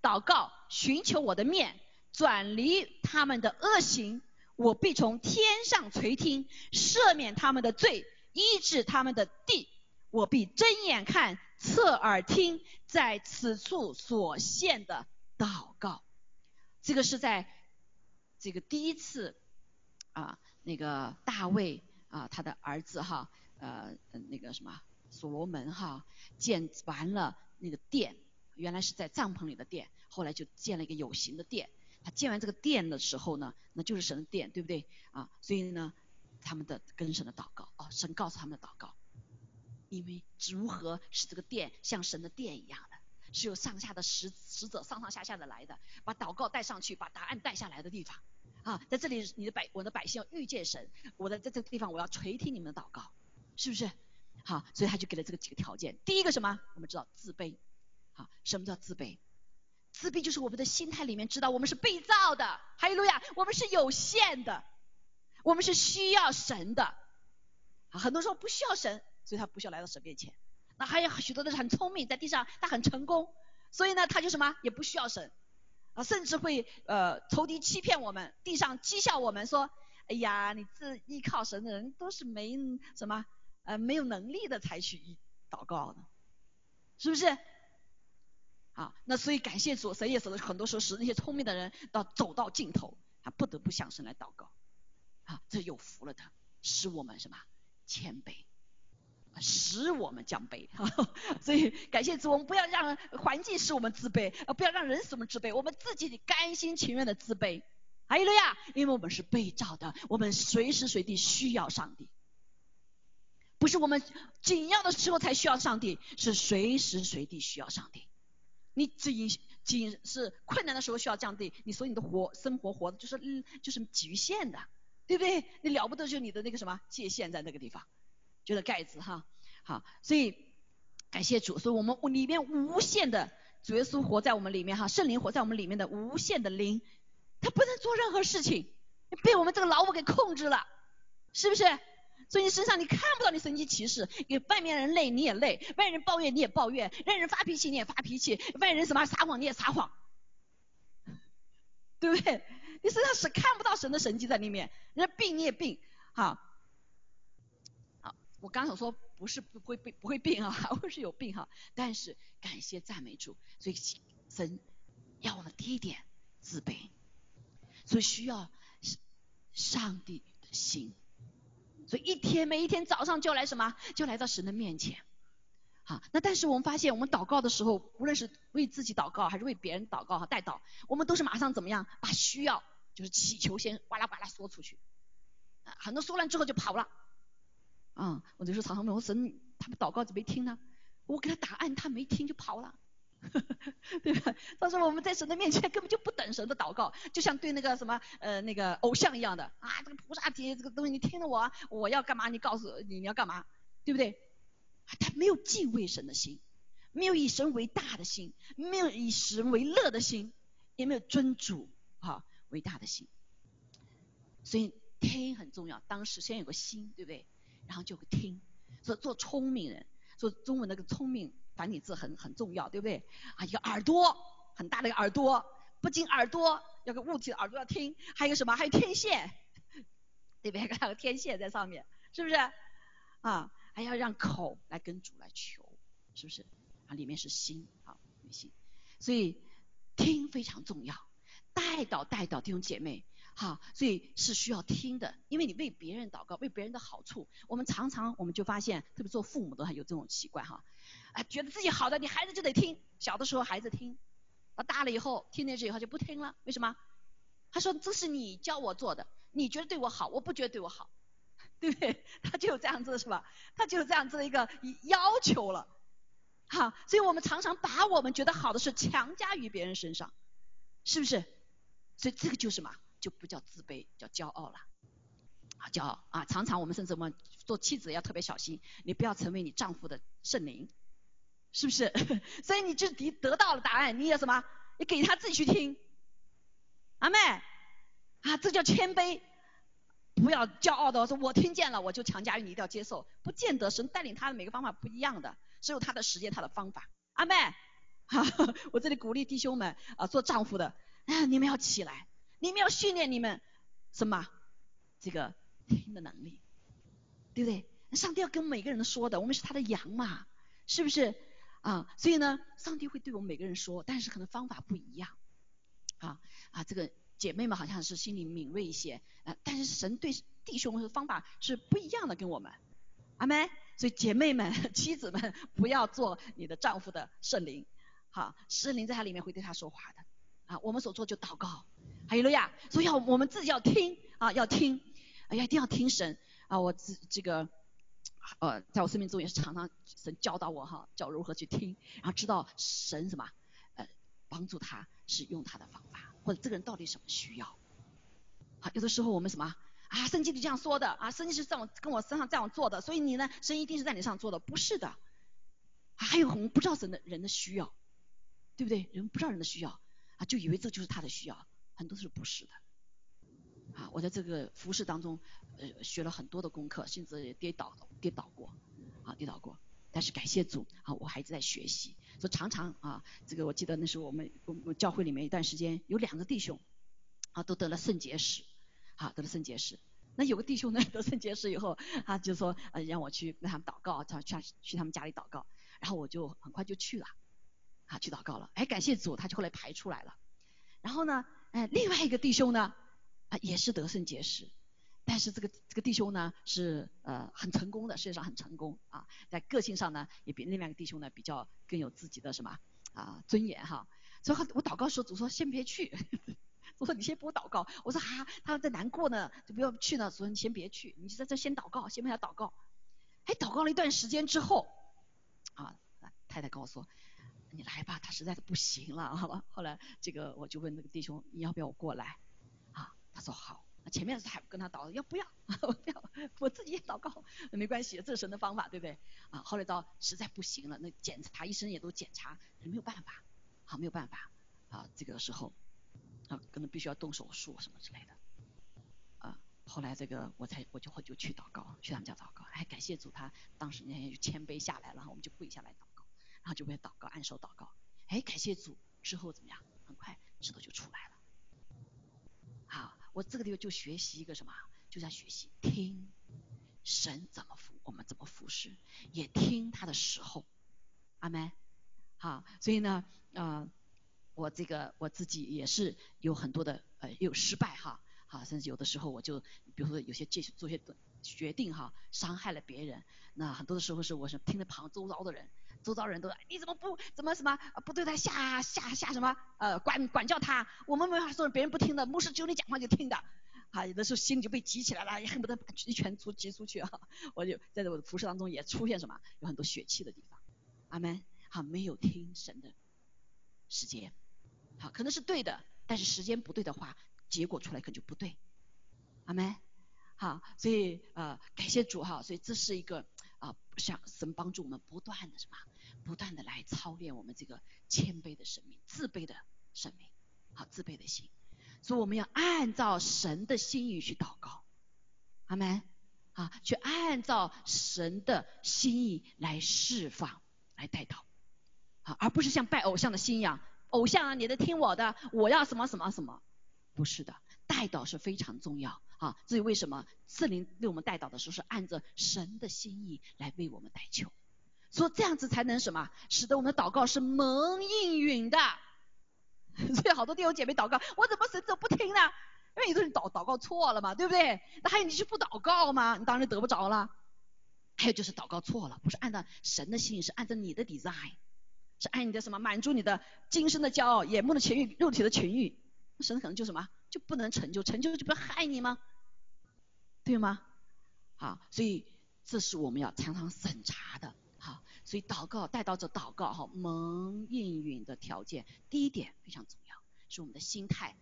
祷告，寻求我的面，转离他们的恶行，我必从天上垂听，赦免他们的罪。医治他们的地，我必睁眼看，侧耳听，在此处所献的祷告。这个是在这个第一次啊，那个大卫啊，他的儿子哈，呃，那个什么所罗门哈，建完了那个殿，原来是在帐篷里的殿，后来就建了一个有形的殿。他建完这个殿的时候呢，那就是神的殿，对不对啊？所以呢。他们的跟神的祷告哦，神告诉他们的祷告，因为如何使这个殿像神的殿一样的，是有上下的使使者上上下下的来的，把祷告带上去，把答案带下来的地方啊，在这里你的百我的百姓要遇见神，我的在这个地方我要垂听你们的祷告，是不是？好，所以他就给了这个几个条件，第一个什么？我们知道自卑，好，什么叫自卑？自卑就是我们的心态里面知道我们是被造的，哈利路亚，我们是有限的。我们是需要神的，啊，很多时候不需要神，所以他不需要来到神面前。那还有许多的是很聪明，在地上他很成功，所以呢，他就什么也不需要神，啊，甚至会呃仇敌欺骗我们，地上讥笑我们说，哎呀，你这依靠神的人都是没什么呃没有能力的才去祷告的，是不是？啊，那所以感谢主，神也使得很多时候使那些聪明的人到走到尽头，他不得不向神来祷告。啊，这有福了的，使我们什么谦卑，使我们降卑。所以感谢主，我们不要让环境使我们自卑，啊，不要让人使我们自卑，我们自己甘心情愿的自卑。还有了呀，因为我们是被造的，我们随时随地需要上帝，不是我们紧要的时候才需要上帝，是随时随地需要上帝。你仅仅是困难的时候需要上帝，你所以你的活生活活的就是就是局限的。对不对？你了不得，就你的那个什么界限在那个地方，就是盖子哈。好，所以感谢主，所以我们里面无限的主耶稣活在我们里面哈，圣灵活在我们里面的无限的灵，他不能做任何事情，被我们这个老我给控制了，是不是？所以你身上你看不到你神奇骑士，给外面人累你也累，外人抱怨你也抱怨，让人发脾气你也发脾气，外人什么撒谎你也撒谎，对不对？你身上是看不到神的神迹在里面，人家病你也病，好，好，我刚想说不是不会病不会病啊，还会是有病哈，但是感谢赞美主，所以神要我们第一点自卑，所以需要上帝的心，所以一天每一天早上就来什么，就来到神的面前。啊，那但是我们发现，我们祷告的时候，无论是为自己祷告，还是为别人祷告哈，代祷，我们都是马上怎么样，把需要就是祈求先哇啦哇啦说出去，啊，很多说完之后就跑了，啊，我就说常常问我神，他们祷告怎么没听呢？我给他答案，他没听就跑了，对吧？到时候我们在神的面前根本就不等神的祷告，就像对那个什么呃那个偶像一样的啊，这个菩萨提这个东西你听了我，我要干嘛？你告诉你你要干嘛？对不对？他没有敬畏神的心，没有以神为大的心，没有以神为乐的心，也没有尊主哈伟大的心。所以听很重要，当时先有个心，对不对？然后就个听，说做聪明人，说中文那个聪明繁体字很很重要，对不对？啊，一个耳朵很大的一个耳朵，不仅耳朵要个物体的耳朵要听，还有什么？还有天线，对不对？还有天线在上面，是不是？啊。还要让口来跟主来求，是不是？啊，里面是心，啊，心。所以听非常重要，带导带导弟兄姐妹，哈，所以是需要听的，因为你为别人祷告，为别人的好处。我们常常我们就发现，特别做父母的还有这种习惯哈，啊，觉得自己好的，你孩子就得听。小的时候孩子听，啊，大了以后听那句以后就不听了，为什么？他说这是你教我做的，你觉得对我好，我不觉得对我好。对不对？他就有这样子是吧？他就有这样子的一个要求了，哈，所以我们常常把我们觉得好的事强加于别人身上，是不是？所以这个就什么？就不叫自卑，叫骄傲了，啊，骄傲啊！常常我们甚至我们做妻子要特别小心，你不要成为你丈夫的圣灵，是不是？所以你就得得到了答案，你也什么？你给他自己去听，阿妹啊，这叫谦卑。不要骄傲的说，我听见了，我就强加于你，一定要接受。不见得神带领他的每个方法不一样的，只有他的时间，他的方法。阿妹，哈，我这里鼓励弟兄们啊，做丈夫的，啊，你们要起来，你们要训练你们什么？这个听的能力，对不对？上帝要跟每个人说的，我们是他的羊嘛，是不是？啊，所以呢，上帝会对我们每个人说，但是可能方法不一样。啊啊，这个。姐妹们好像是心里敏锐一些，呃，但是神对弟兄的方法是不一样的，跟我们，阿妹，所以姐妹们、妻子们不要做你的丈夫的圣灵，好，圣灵在他里面会对他说话的，啊，我们所做就祷告，还有了呀，所以要我们自己要听啊，要听，哎呀，一定要听神啊，我这这个，呃，在我生命中也是常常神教导我哈，教如何去听，然后知道神什么，呃，帮助他使用他的方法。或者这个人到底什么需要？啊，有的时候我们什么啊？圣经里这样说的啊，圣经是在我跟我身上这样做的，所以你呢，神一定是在你上做的，不是的。还有我们不知道神的人的需要，对不对？人不知道人的需要啊，就以为这就是他的需要，很多是不是的。啊，我在这个服饰当中呃学了很多的功课，甚至跌倒跌倒过啊，跌倒过。但是感谢主啊，我还在学习。说常常啊，这个我记得那时候我们我们教会里面一段时间有两个弟兄啊都得了肾结石啊得了肾结石。那有个弟兄呢 得肾结石以后，他就说呃让我去跟他们祷告，他去去他们家里祷告。然后我就很快就去了啊去祷告了。哎感谢主，他就后来排出来了。然后呢，哎另外一个弟兄呢啊也是得肾结石。但是这个这个弟兄呢是呃很成功的，事业上很成功啊，在个性上呢也比另外一个弟兄呢比较更有自己的什么啊尊严哈。所以我祷告时候主说先别去，我说你先给我祷告。我说啊他在难过呢，就不要去呢。说你先别去，你就在这先祷告，先为他祷告。哎，祷告了一段时间之后啊，太太跟我你来吧，他实在是不行了，好吧。后来这个我就问那个弟兄你要不要我过来啊？他说好。前面是还跟他祷，要不要？不要，我自己也祷告，没关系，这是神的方法，对不对？啊，后来到实在不行了，那检查医生也都检查，没有办法，好，没有办法，啊，这个时候啊，可能必须要动手术什么之类的，啊，后来这个我才我就会就去祷告，去他们家祷告，哎，感谢主，他当时那天就谦卑下来了，我们就跪下来祷，然后就为祷告按手祷告，哎，感谢主，之后怎么样？很快指头就出来了。好，我这个地方就学习一个什么？就在学习听神怎么服，我们怎么服侍，也听他的时候，阿门。好，所以呢，呃，我这个我自己也是有很多的呃有失败哈，好，甚至有的时候我就比如说有些做做些决定哈，伤害了别人，那很多的时候是我是听着旁周遭的人，周遭人都你怎么不怎么什么不对他下下下什么呃管管教他，我们没法说别人不听的，牧师只有你讲话就听的。啊，有的时候心里就被激起来了，也恨不得一拳出击出去啊！我就在我的服饰当中也出现什么，有很多血气的地方。阿门。好，没有听神的时间，好，可能是对的，但是时间不对的话，结果出来可能就不对。阿门。好，所以呃，感谢主哈，所以这是一个啊，向神帮助我们不断的什么，不断的来操练我们这个谦卑的生命、自卑的生命，好，自卑的心。所以我们要按照神的心意去祷告，阿门啊，去按照神的心意来释放、来带祷，啊，而不是像拜偶像的信仰，偶像啊，你得听我的，我要什么什么什么，不是的，带祷是非常重要啊。至于为什么圣灵为我们带祷的时候是按照神的心意来为我们代求，说这样子才能什么，使得我们的祷告是蒙应允的。所以好多弟兄姐妹祷告，我怎么神怎么不听呢？因为有的人祷祷告错了嘛，对不对？那还有你就不祷告吗？你当然得不着了。还有就是祷告错了，不是按照神的心意，是按照你的 design，是按你的什么满足你的今生的骄傲、眼目的情欲、肉体的情欲，神可能就什么就不能成就，成就就不要害你吗？对吗？好，所以这是我们要常常审查的。好所以祷告带到这祷告哈蒙应允的条件，第一点非常重要，是我们的心态，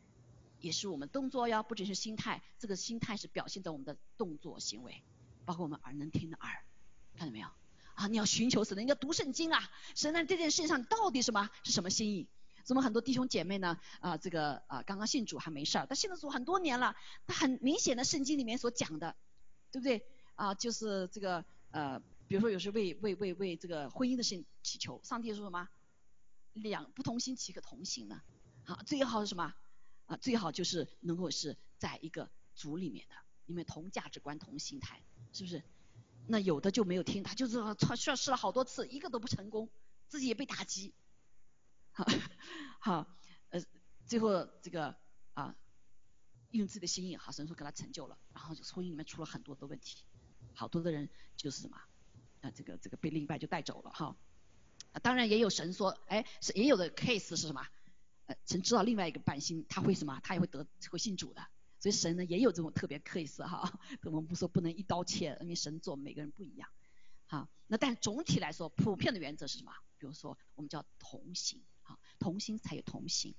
也是我们动作呀，不只是心态，这个心态是表现在我们的动作行为，包括我们耳能听的耳，看到没有？啊，你要寻求神的，你要读圣经啊，神在这件事情上到底什么是什么心意？怎么很多弟兄姐妹呢？啊，这个啊刚刚信主还没事儿，他信了主很多年了，他很明显的圣经里面所讲的，对不对？啊，就是这个呃。比如说，有时为为为为这个婚姻的事情祈求，上帝说什么？两不同心岂可同行呢？好，最好是什么？啊，最好就是能够是在一个组里面的，因为同价值观、同心态，是不是？那有的就没有听，他就是他需要试了好多次，一个都不成功，自己也被打击。好，好，呃，最后这个啊，用自己的心意，好，神说给他成就了，然后就婚姻里面出了很多的问题，好多的人就是什么？啊，这个这个被另一半就带走了哈。啊，当然也有神说，哎，是也有的 case 是什么？呃，神知道另外一个半心他会什么，他也会得会信主的。所以神呢也有这种特别 case 哈。我们不说不能一刀切，因为神做每个人不一样。好，那但总体来说，普遍的原则是什么？比如说我们叫同行，同心才有同行。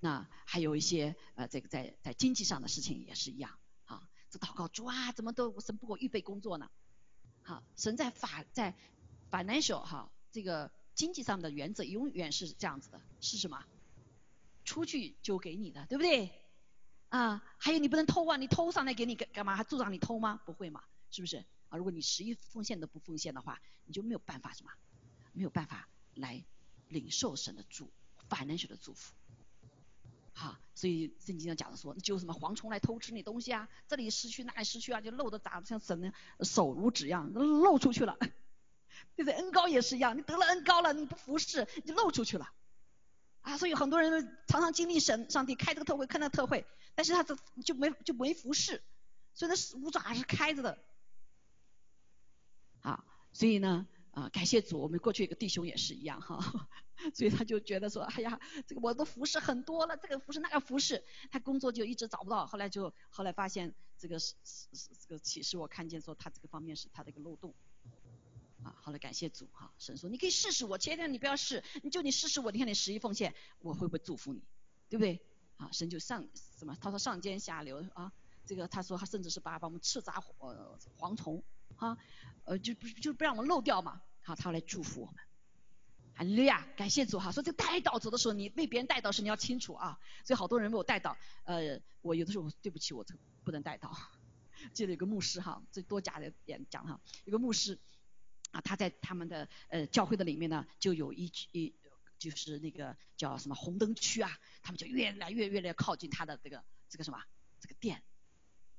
那还有一些呃，这个在在经济上的事情也是一样。啊，这祷告主啊，怎么都神不给我预备工作呢？好，神在法在 financial 哈，这个经济上的原则永远是这样子的，是什么？出去就给你的，对不对？啊，还有你不能偷啊，你偷上来给你干干嘛？还助长你偷吗？不会嘛，是不是？啊，如果你十一奉献都不奉献的话，你就没有办法什么？没有办法来领受神的祝 financial 的祝福。好，所以圣经上讲的说，就什么蝗虫来偷吃你东西啊，这里失去那里失去啊，就漏的咋像神的手如纸一样漏出去了，对不对？恩高也是一样，你得了恩高了，你不服侍，你就漏出去了啊。所以很多人常常经历神上帝开这个特会，开那个特会，但是他这就没就没服侍，所以那五爪是开着的。好，所以呢。啊，感谢主，我们过去一个弟兄也是一样哈，所以他就觉得说，哎呀，这个我的服饰很多了，这个服饰那个服饰，他工作就一直找不到，后来就后来发现这个是是这个启示，我看见说他这个方面是他的一个漏洞，啊，后来感谢主哈，神说你可以试试我，前天你不要试，你就你试试我，你看你十一奉献，我会不会祝福你，对不对？啊，神就上什么？他说上尖下流啊，这个他说他甚至是把把我们叱咤呃蝗虫。啊，呃，就不就不让我们漏掉嘛，好，他要来祝福我们，哈利路亚，感谢主哈。说这个带到走的时候，你被别人带到时，你要清楚啊。所以好多人为我带到，呃，我有的时候对不起，我这个不能带到。记得有个牧师哈，这多加的点讲哈，有个牧师啊，他在他们的呃教会的里面呢，就有一一就是那个叫什么红灯区啊，他们就越来越越来越靠近他的这个。这个什么这个殿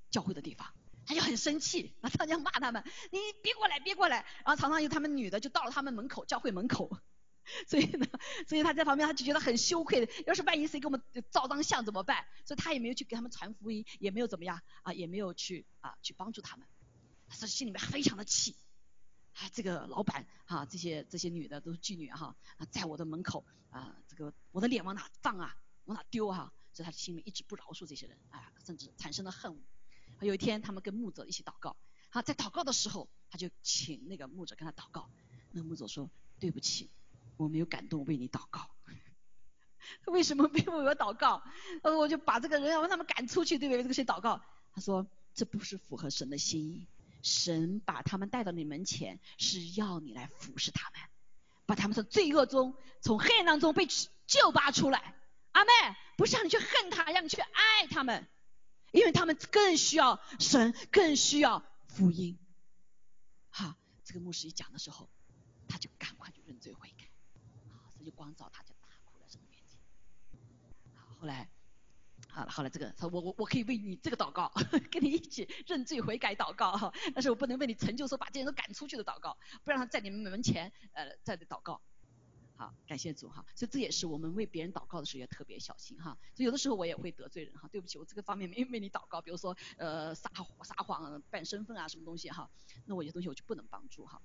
教会的地方，他就很生气，然后常常骂他们，你别过来别过来，然后常常有他们女的就到了他们门口教会门口，所以呢，所以他在旁边他就觉得很羞愧的，要是万一谁给我们照张相怎么办？所以他也没有去给他们传福音，也没有怎么样啊，也没有去啊去帮助他们，他心里面非常的气。啊，这个老板哈，这些这些女的都是妓女哈，啊，在我的门口啊，这个我的脸往哪放啊，往哪丢哈，所以他心里一直不饶恕这些人，啊，甚至产生了恨。有一天，他们跟牧者一起祷告，好，在祷告的时候，他就请那个牧者跟他祷告。那牧者说：“对不起，我没有感动为你祷告。为什么没有为我祷告？呃，我就把这个人要让他们赶出去，对不对？这个谁祷告？他说这不是符合神的心意。”神把他们带到你门前，是要你来服侍他们，把他们从罪恶中、从黑暗当中被救拔出来。阿妹，不是让你去恨他，让你去爱他们，因为他们更需要神，更需要福音。好，这个牧师一讲的时候，他就赶快就认罪悔改，好，神就光照他，就大哭在神面前。好，后来。好了，好了，这个他我我我可以为你这个祷告，跟你一起认罪悔改祷告哈，但是我不能为你成就说把这些人都赶出去的祷告，不让他在你们门前呃在这祷告。好，感谢主哈，所以这也是我们为别人祷告的时候要特别小心哈。所以有的时候我也会得罪人哈，对不起，我这个方面没为你祷告，比如说呃撒撒谎办身份啊什么东西哈，那我有些东西我就不能帮助哈。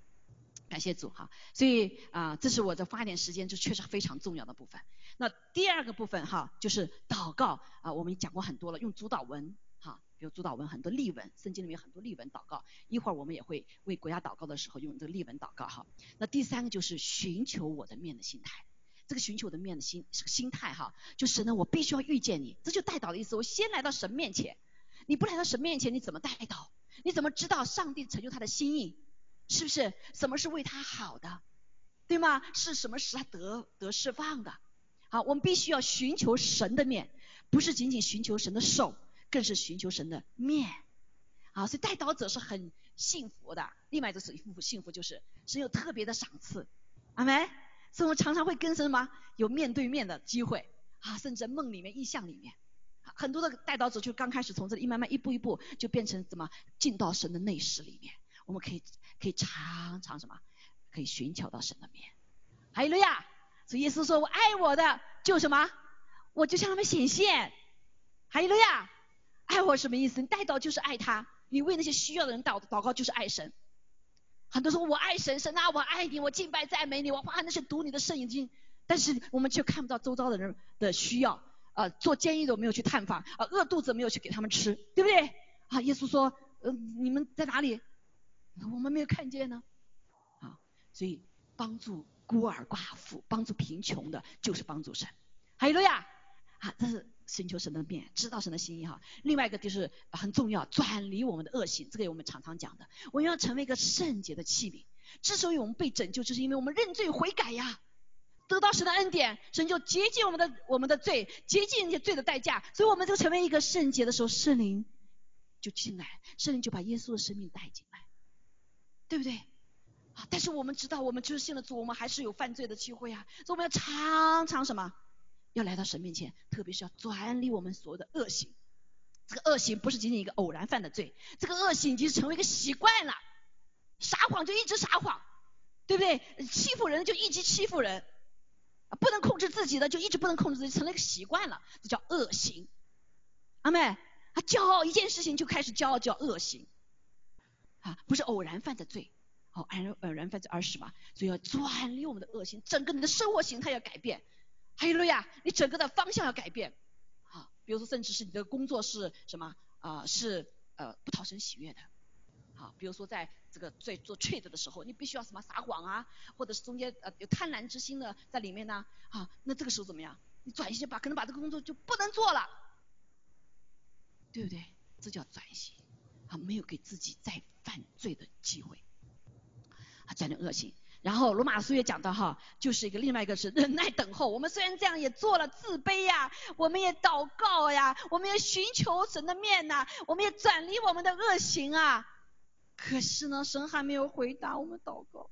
感谢主哈，所以啊，这是我在花一点时间，这确实非常重要的部分。那第二个部分哈，就是祷告啊，我们讲过很多了，用主导文哈，比如主导文很多例文，圣经里面很多例文祷告。一会儿我们也会为国家祷告的时候用这个例文祷告哈。那第三个就是寻求我的面的心态，这个寻求我的面的心心态哈，就是呢我必须要遇见你，这就带祷的意思。我先来到神面前，你不来到神面前，你怎么带祷？你怎么知道上帝成就他的心意？是不是什么是为他好的，对吗？是什么使他得得释放的？好，我们必须要寻求神的面，不是仅仅寻求神的手，更是寻求神的面。啊，所以带导者是很幸福的。另外一个是幸福，幸福就是神有特别的赏赐，阿门。所以我们常常会跟神什么有面对面的机会啊，甚至梦里面、意象里面，很多的带导者就刚开始从这里慢慢一步一步就变成怎么进到神的内室里面，我们可以。可以常常什么？可以寻求到神的面。还有了呀，主耶稣说：“我爱我的，就什么？我就向他们显现。”还有了呀，爱我什么意思？你带祷就是爱他，你为那些需要的人祷祷告就是爱神。很多说我爱神，神啊，我爱你，我敬拜赞美你，我花那些读你的圣经，但是我们却看不到周遭的人的需要。啊，做监狱的我没有去探访，啊，饿肚子没有去给他们吃，对不对？啊，耶稣说：“嗯，你们在哪里？”我们没有看见呢，啊，所以帮助孤儿寡妇、帮助贫穷的，就是帮助神。还有了呀，啊，这是寻求神的面，知道神的心意哈。另外一个就是很重要，转离我们的恶行，这个我们常常讲的。我们要成为一个圣洁的器皿。之所以我们被拯救，就是因为我们认罪悔改呀，得到神的恩典，神就洁净我们的我们的罪，洁净那些罪的代价。所以我们就成为一个圣洁的时候，圣灵就进来，圣灵就把耶稣的生命带进来。对不对？啊！但是我们知道，我们就是信了主，我们还是有犯罪的机会啊。所以我们要常常什么？要来到神面前，特别是要转离我们所有的恶行。这个恶行不是仅仅一个偶然犯的罪，这个恶行已经成为一个习惯了。撒谎就一直撒谎，对不对？欺负人就一直欺负人，不能控制自己的就一直不能控制自己，成了一个习惯了，这叫恶行。阿妹，他骄傲一件事情就开始骄傲，叫恶行。啊，不是偶然犯的罪，哦，偶然偶然犯罪而是嘛，所以要转离我们的恶行，整个你的生活形态要改变，还有了呀，你整个的方向要改变，啊，比如说甚至是你的工作是什么啊，是呃不讨神喜悦的，好，比如说在这个在做 trade 的时候，你必须要什么撒谎啊，或者是中间呃有贪婪之心的在里面呢，啊，那这个时候怎么样？你转型把可能把这个工作就不能做了，对不对？这叫转型。啊没有给自己再犯罪的机会，啊，这样的恶性。然后罗马书也讲到哈，就是一个另外一个是忍耐等候。我们虽然这样也做了自卑呀，我们也祷告呀，我们也寻求神的面呐，我们也转离我们的恶行啊。可是呢，神还没有回答我们祷告，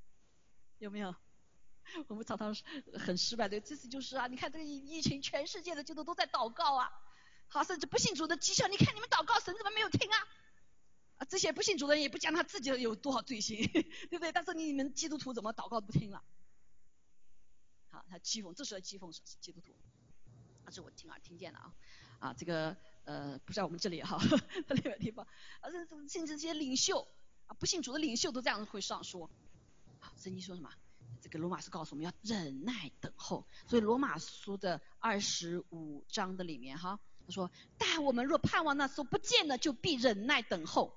有没有？我们常常很失败的，这次就是啊，你看这个疫情，全世界的基督都在祷告啊。好，甚至不信主的讥笑，你看你们祷告，神怎么没有听啊？啊，这些不信主的人也不讲他自己有多少罪行，对不对？但是你们基督徒怎么祷告不听了？好，他讥讽，这时候讥讽是基督徒，啊这我亲耳听见的啊，啊，这个呃不在我们这里哈，在另外地方，而且甚至这些领袖啊，不信主的领袖都这样会上说，啊，圣经说什么？这个罗马书告诉我们要忍耐等候，所以罗马书的二十五章的里面哈，他说，但我们若盼望那所不见的，就必忍耐等候。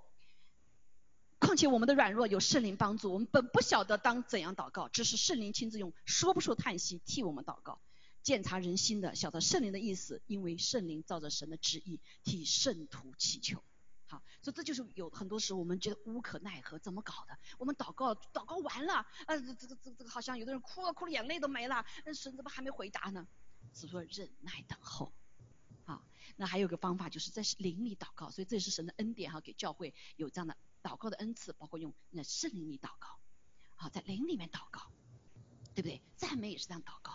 况且我们的软弱有圣灵帮助，我们本不晓得当怎样祷告，只是圣灵亲自用说不出叹息替我们祷告。鉴察人心的，晓得圣灵的意思，因为圣灵照着神的旨意替圣徒祈求。好，所以这就是有很多时候我们觉得无可奈何，怎么搞的？我们祷告祷告完了，呃，这个这个这个好像有的人哭了哭了，眼泪都没了，那神怎么还没回答呢？只说忍耐等候。好，那还有个方法就是在灵里祷告，所以这也是神的恩典哈，给教会有这样的。祷告的恩赐，包括用那圣灵里祷告，好，在灵里面祷告，对不对？赞美也是这样祷告。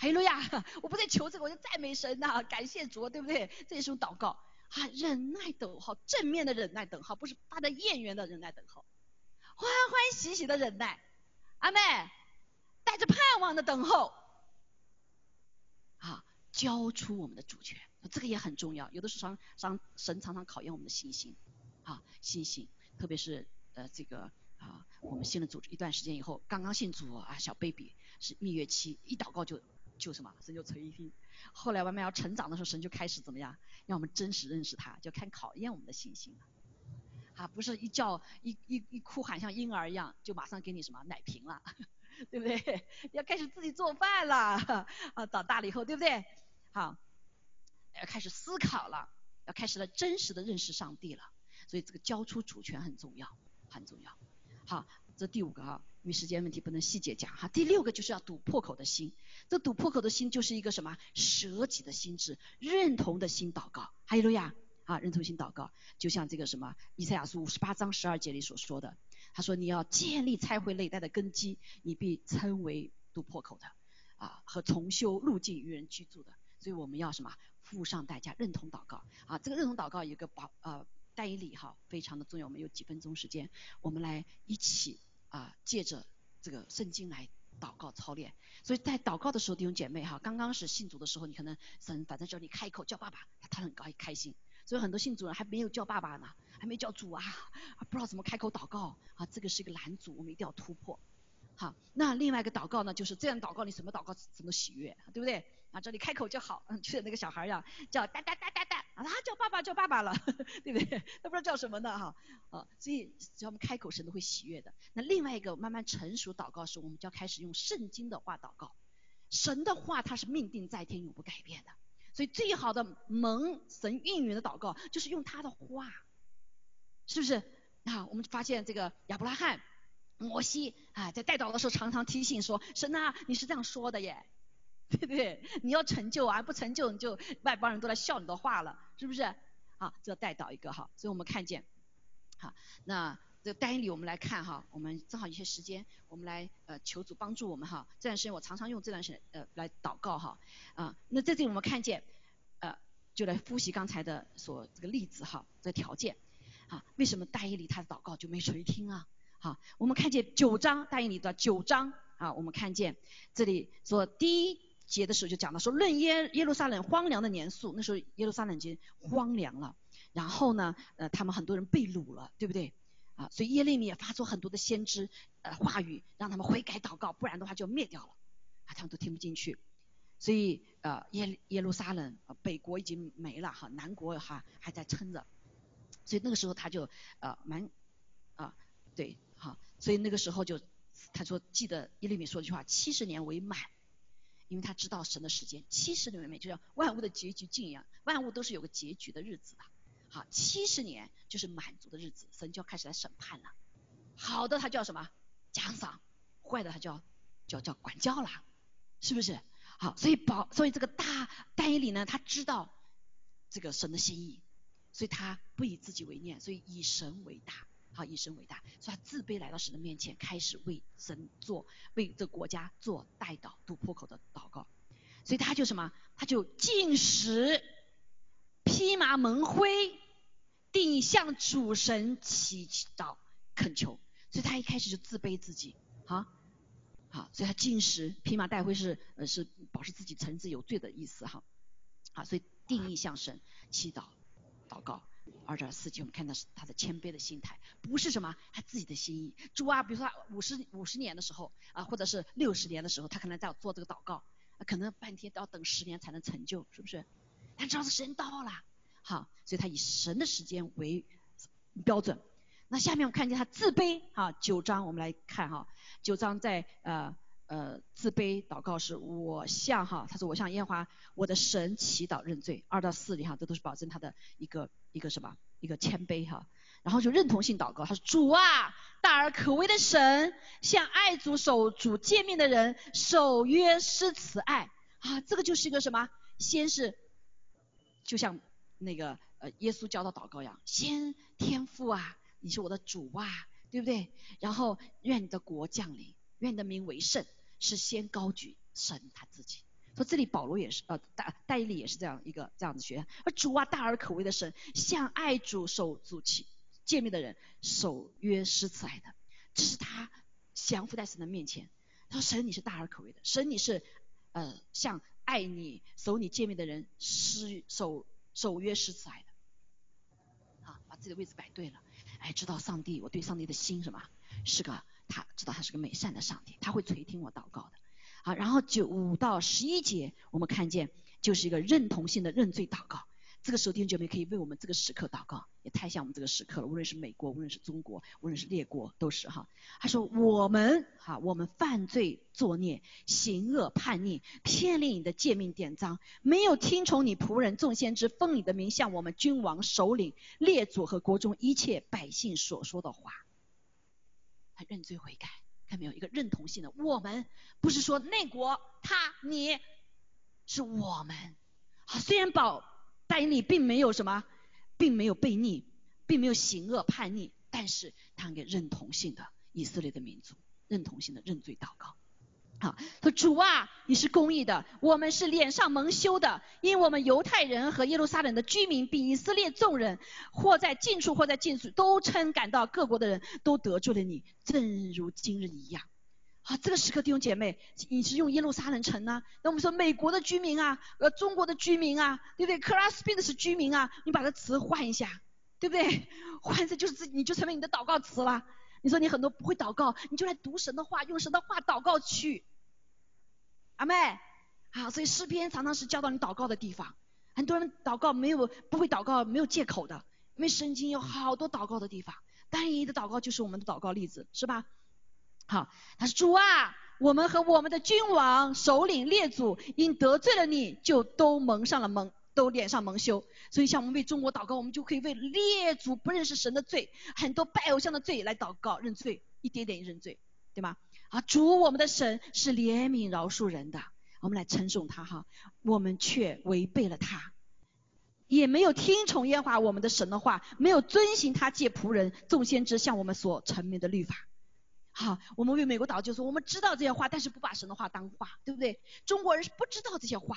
哈利路亚！我不在求这个，我就赞美神呐，感谢主，对不对？这也是种祷告。啊，忍耐等候，正面的忍耐等候，不是发的厌缘的忍耐等候，欢欢喜喜的忍耐。阿妹，带着盼望的等候，啊，交出我们的主权，这个也很重要。有的时候，常神常常考验我们的信心，啊，信心。特别是呃这个啊，我们信了主一段时间以后，刚刚信主啊，小 baby 是蜜月期，一祷告就就什么，神就垂听。后来慢慢要成长的时候，神就开始怎么样，让我们真实认识他，就看考验我们的信心了。啊，不是一叫一一一哭喊像婴儿一样，就马上给你什么奶瓶了，对不对？要开始自己做饭了啊，长大了以后，对不对？好，要开始思考了，要开始了真实的认识上帝了。所以这个交出主权很重要，很重要。好，这第五个哈，因为时间问题不能细节讲哈。第六个就是要堵破口的心，这堵破口的心就是一个什么？舍己的心智，认同的心祷告。还有路亚啊，认同心祷告，就像这个什么以赛亚书五十八章十二节里所说的，他说你要建立拆毁内代的根基，你必称为堵破口的啊，和重修路径与人居住的。所以我们要什么？付上代价，认同祷告啊。这个认同祷告有个保呃。代理哈非常的重要，我们有几分钟时间，我们来一起啊借着这个圣经来祷告操练。所以在祷告的时候，弟兄姐妹哈，刚刚是信主的时候，你可能神反正叫你开口叫爸爸，他很高开心。所以很多信主人还没有叫爸爸呢，还没叫主啊，不知道怎么开口祷告啊，这个是一个拦阻，我们一定要突破。好，那另外一个祷告呢，就是这样祷告，你什么祷告什么喜悦，对不对？啊，这里开口就好，嗯，就像那个小孩一样，叫哒哒哒哒哒，啊，叫爸爸叫爸爸了，对不对？都不知道叫什么呢哈，啊，所以只要我们开口，神都会喜悦的。那另外一个慢慢成熟祷告时，我们就要开始用圣经的话祷告，神的话它是命定在天，永不改变的。所以最好的蒙神应允的祷告，就是用他的话，是不是？啊，我们发现这个亚伯拉罕、摩西啊，在带祷的时候常常提醒说，神啊，你是这样说的耶。对不对？你要成就啊，不成就你就外邦人都来笑你的话了，是不是？啊，这要带导一个哈，所以我们看见，好，那这个单里我们来看哈，我们正好一些时间，我们来呃求主帮助我们哈。这段时间我常常用这段时间呃来祷告哈啊，那在这里我们看见呃就来复习刚才的所这个例子哈，这条件啊，为什么大伊里他的祷告就没谁听啊？好，我们看见九章大伊里的九章啊，我们看见这里说第一。节的时候就讲到说，论耶耶路撒冷荒凉的年数，那时候耶路撒冷已经荒凉了。然后呢，呃，他们很多人被掳了，对不对？啊，所以耶利米也发出很多的先知呃话语，让他们悔改祷告，不然的话就灭掉了。啊，他们都听不进去。所以呃耶耶路撒冷北国已经没了哈，南国哈还在撑着。所以那个时候他就呃蛮啊对好，所以那个时候就他说记得耶利米说一句话，七十年为满。因为他知道神的时间，七十年里就像万物的结局尽一样，万物都是有个结局的日子的。好，七十年就是满足的日子，神就要开始来审判了。好的，他叫什么奖赏；坏的，他叫叫叫管教了，是不是？好，所以保，所以这个大单以里呢，他知道这个神的心意，所以他不以自己为念，所以以神为大。好，以神伟大，所以他自卑来到神的面前，开始为神做，为这国家做代祷、堵破口的祷告。所以他就什么？他就进食，披麻蒙灰，定向主神祈祷恳求。所以他一开始就自卑自己，好，好，所以他进食披麻戴灰是呃是保持自己承认自己有罪的意思哈，好，所以定义向神祈祷祷告。二点四节我们看到是他的谦卑的心态，不是什么他自己的心意。主啊，比如说他五十五十年的时候啊，或者是六十年的时候，他可能在做这个祷告，可能半天都要等十年才能成就，是不是？他知道是神到了，好，所以他以神的时间为标准。那下面我们看见他自卑哈，九章我们来看哈，九章在呃呃自卑祷告是我向哈，他说我向耶和华我的神祈祷认罪，二到四里哈，这都是保证他的一个一个什么一个谦卑哈，然后就认同性祷告，他说主啊大而可畏的神，向爱主守主诫命的人守约施慈爱啊，这个就是一个什么？先是就像那个呃耶稣教导祷告一样，先天父啊。你是我的主啊，对不对？然后愿你的国降临，愿你的名为圣，是先高举神他自己。说这里保罗也是呃大戴利也是这样一个这样子学。而主啊大而可畏的神，向爱主守主起见面的人守约施慈爱的，这是他降服在神的面前。他说神你是大而可畏的，神你是呃向爱你守你见面的人施守守约施慈爱的。啊，把自己的位置摆对了。哎，知道上帝，我对上帝的心什么？是个他知道他是个美善的上帝，他会垂听我祷告的。好，然后九五到十一节，我们看见就是一个认同性的认罪祷告。这个时候弟兄姐妹可以为我们这个时刻祷告，也太像我们这个时刻了。无论是美国，无论是中国，无论是列国，都是哈。他说我们哈，我们犯罪作孽，行恶叛逆，偏离你的诫命典章，没有听从你仆人众先知奉你的名向我们君王首领列祖和国中一切百姓所说的话。他认罪悔改，看没有？一个认同性的，我们不是说内国他你，是我们。好，虽然保。戴利并没有什么，并没有悖逆，并没有行恶叛逆，但是他给认同性的以色列的民族，认同性的认罪祷告。好，说主啊，你是公义的，我们是脸上蒙羞的，因我们犹太人和耶路撒冷的居民，比以色列众人，或在近处或在近处，都称感到各国的人都得罪了你，正如今日一样。啊，这个时刻弟兄姐妹，你是用耶路撒冷城呢？那我们说美国的居民啊，呃，中国的居民啊，对不对？克拉斯宾的是居民啊，你把这词换一下，对不对？换一下就是自己，你就成为你的祷告词了。你说你很多不会祷告，你就来读神的话，用神的话祷告去。阿妹，好，所以诗篇常常是教导你祷告的地方。很多人祷告没有不会祷告没有借口的，因为圣经有好多祷告的地方。单一的祷告就是我们的祷告例子，是吧？好，他说主啊，我们和我们的君王、首领、列祖因得罪了你，就都蒙上了蒙，都脸上蒙羞。所以像我们为中国祷告，我们就可以为列祖不认识神的罪，很多拜偶像的罪来祷告认罪，一点点认罪，对吗？啊，主我们的神是怜悯饶恕人的，我们来称颂他哈，我们却违背了他，也没有听从耶和华我们的神的话，没有遵行他借仆人众先知向我们所成名的律法。好，我们为美国祷就说，我们知道这些话，但是不把神的话当话，对不对？中国人是不知道这些话，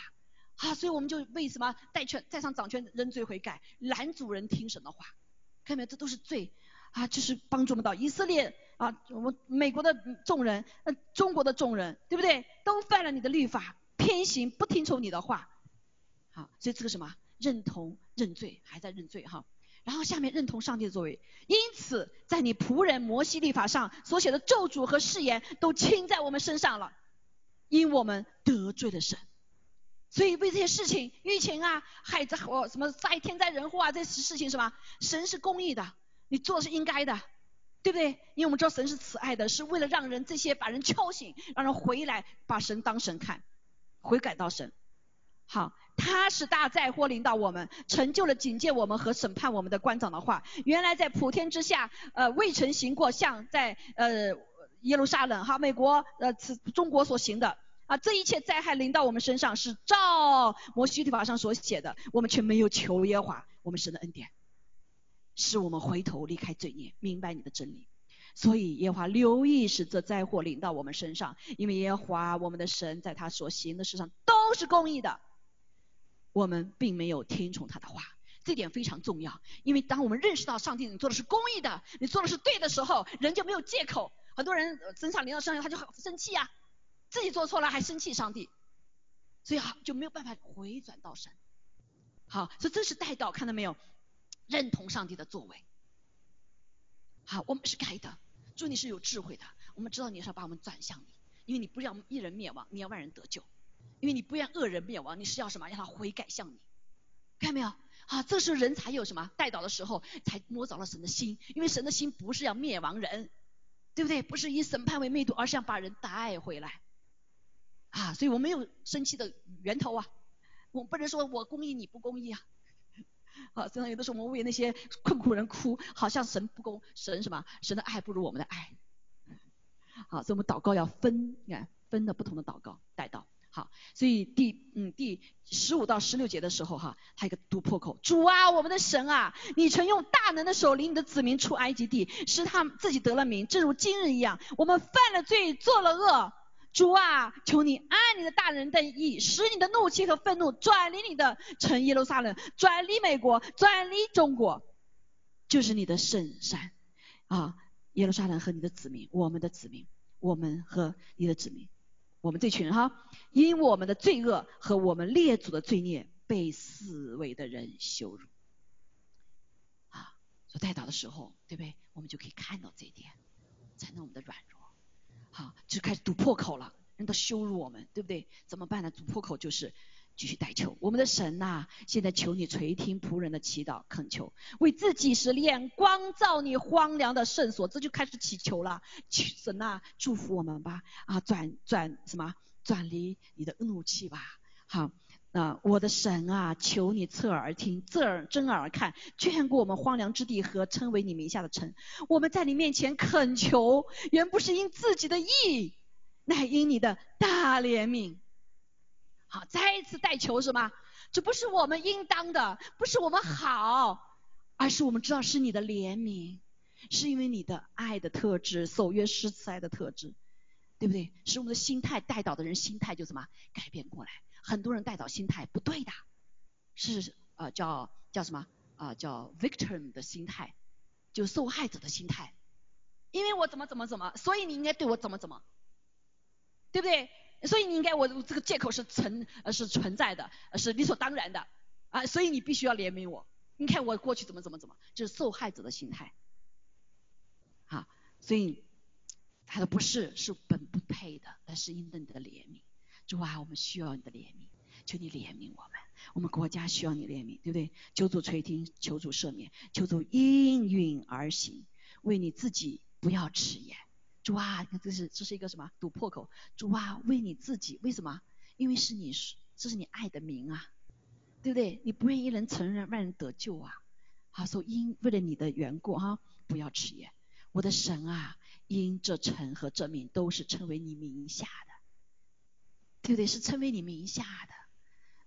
啊，所以我们就为什么带权在上掌权认罪悔改，拦主人听神的话，看到没有？这都是罪啊！就是帮助我们到以色列啊，我们美国的众人，呃，中国的众人，对不对？都犯了你的律法，偏行不听从你的话，好，所以这个什么认同认罪，还在认罪哈。然后下面认同上帝的作为，因此在你仆人摩西律法上所写的咒诅和誓言都倾在我们身上了，因我们得罪了神，所以为这些事情，疫情啊、害灾或什么灾天灾人祸啊，这些事情什么，神是公义的，你做的是应该的，对不对？因为我们知道神是慈爱的，是为了让人这些把人敲醒，让人回来把神当神看，悔改到神。好，他是大灾祸临到我们，成就了警戒我们和审判我们的官长的话。原来在普天之下，呃，未曾行过像在呃耶路撒冷哈美国呃此中国所行的啊，这一切灾害临到我们身上是照摩西律法上所写的，我们却没有求耶和华我们神的恩典，使我们回头离开罪孽，明白你的真理。所以耶和华留意使这灾祸临到我们身上，因为耶和华我们的神在他所行的事上都是公义的。我们并没有听从他的话，这点非常重要，因为当我们认识到上帝你做的是公义的，你做的是对的时候，人就没有借口。很多人身上临到上帝，他就很生气呀，自己做错了还生气上帝，所以好就没有办法回转到神。好，所以这是带到，看到没有？认同上帝的作为。好，我们是该的，主你是有智慧的，我们知道你是要把我们转向你，因为你不要一人灭亡，你要万人得救，因为你不愿恶人灭亡，你是要什么？让他悔改向你。看到没有？啊，这时候人才有什么？带倒的时候才摸着了神的心，因为神的心不是要灭亡人，对不对？不是以审判为密度，而是要把人带回来。啊，所以我没有生气的源头啊，我不能说我公义你不公义啊。好，真的有的时候我们为那些困苦人哭，好像神不公，神什么？神的爱不如我们的爱。好，所以我们祷告要分，你看分的不同的祷告带到。好，所以第嗯第十五到十六节的时候哈，还有一个突破口，主啊，我们的神啊，你曾用大能的手领你的子民出埃及地，使他们自己得了名，正如今日一样。我们犯了罪，做了恶，主啊，求你按你的大能的意，使你的怒气和愤怒转离你的城耶路撒冷，转离美国，转离中国，就是你的圣山啊，耶路撒冷和你的子民，我们的子民，我们和你的子民。我们这群人哈，因我们的罪恶和我们列祖的罪孽被四位的人羞辱，啊，所带到的时候，对不对？我们就可以看到这一点，承认我们的软弱，好，就开始堵破口了，人都羞辱我们，对不对？怎么办呢？堵破口就是继续代求，我们的神呐，现在求你垂听仆人的祈祷恳求，为自己使炼光照你荒凉的圣所，这就开始祈求了，神呐，祝福我们吧，啊，转转什么，转离你的怒气吧，好，啊，我的神啊，求你侧耳听，侧耳睁耳看，眷顾我们荒凉之地和称为你名下的城，我们在你面前恳求，原不是因自己的意，乃因你的大怜悯。好，再一次代求什么？这不是我们应当的，不是我们好，而是我们知道是你的怜悯，是因为你的爱的特质，守约施慈爱的特质，对不对？使我们的心态带导的人心态就什么改变过来？很多人带导心态不对的，是呃叫叫什么啊叫 victim 的心态，就受害者的心态，因为我怎么怎么怎么，所以你应该对我怎么怎么，对不对？所以你应该，我这个借口是存是存在的，是理所当然的啊，所以你必须要怜悯我。你看我过去怎么怎么怎么，就是受害者的心态，啊，所以他说不是，是本不配的，但是应当的怜悯。主啊，我们需要你的怜悯，求你怜悯我们，我们国家需要你怜悯，对不对？求主垂听，求主赦免，求主应允而行，为你自己不要迟延。主啊，这是这是一个什么堵破口？主啊，为你自己，为什么？因为是你这是你爱的名啊，对不对？你不愿意人承认，万人得救啊。好，说因为了你的缘故哈，不要迟延。我的神啊，因这城和这名都是称为你名下的，对不对？是称为你名下的。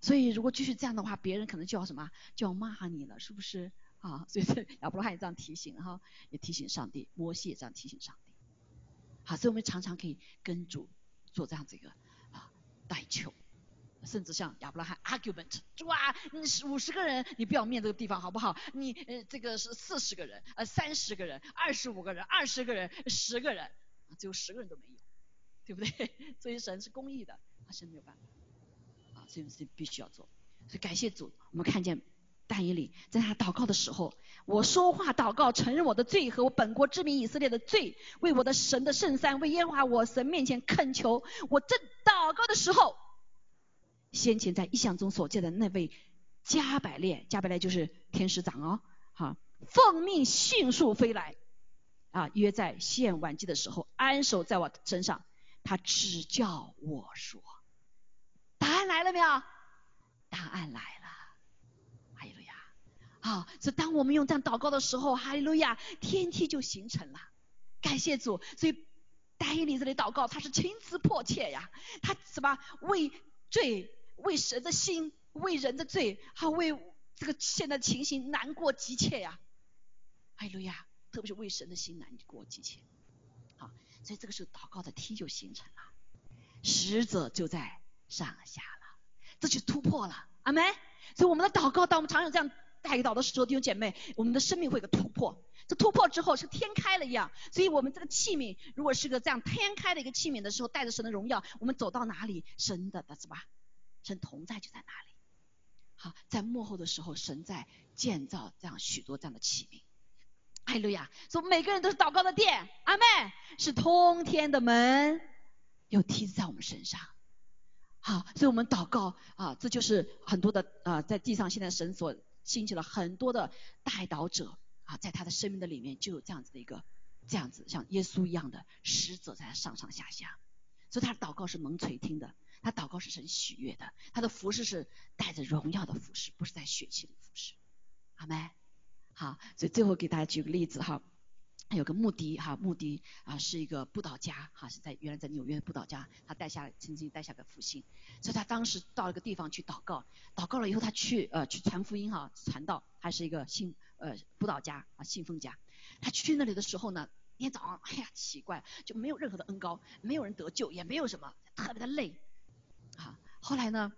所以如果继续这样的话，别人可能就要什么，就要骂你了，是不是？啊，所以亚伯拉罕也这样提醒哈，也提醒上帝，摩西也这样提醒上帝。好，所以我们常常可以跟主做这样子一个啊代求，甚至像亚伯拉罕 argument，主啊，你是五十个人，你不要灭这个地方好不好？你呃这个是四十个人，呃三十个人，二十五个人，二十个人，十个人，只有十个人都没有，对不对？所以神是公义的，他是没有办法，啊，这件事情必须要做，所以感谢主，我们看见。但以理在他祷告的时候，我说话祷告，承认我的罪和我本国之民以色列的罪，为我的神的圣山，为耶和华我神面前恳求。我正祷告的时候，先前在异象中所见的那位加百列，加百列就是天使长哦，哈，奉命迅速飞来，啊，约在献晚祭的时候安守在我身上，他只叫我说，了没有？答案来了。哈利路亚啊，所以当我们用这样祷告的时候，哈利路亚，天梯就形成了。感谢主，所以大以里这里祷告，他是情辞迫切呀，他什么为罪、为神的心、为人的罪，还为这个现在情形难过急切呀。哈利路亚，特别是为神的心难过急切。好，所以这个时候祷告的梯就形成了，使者就在上下，这就突破了。阿门。所以我们的祷告，当我们常有这样。带到的时候，弟兄姐妹，我们的生命会有个突破。这突破之后是天开了一样，所以我们这个器皿如果是个这样天开的一个器皿的时候，带着神的荣耀，我们走到哪里，神的是吧？神同在就在哪里。好，在幕后的时候，神在建造这样许多这样的器皿。哎，路亚，说每个人都是祷告的殿，阿妹是通天的门，有梯子在我们身上。好，所以我们祷告啊，这就是很多的啊，在地上现在神所兴起了很多的代祷者啊，在他的生命的里面就有这样子的一个这样子像耶稣一样的使者在上上下下，所以他的祷告是蒙垂听的，他祷告是神喜悦的，他的服饰是带着荣耀的服饰，不是在血气里服饰。阿妹，好，所以最后给大家举个例子哈。他有个穆迪哈，穆迪啊是一个布道家哈，是在原来在纽约的布道家，他带下曾经带下个复兴，所以他当时到了个地方去祷告，祷告了以后他去呃去传福音哈，传道，他是一个信呃布道家啊信奉家，他去那里的时候呢，一天早上哎呀奇怪，就没有任何的恩高，没有人得救，也没有什么，特别的累啊，后来呢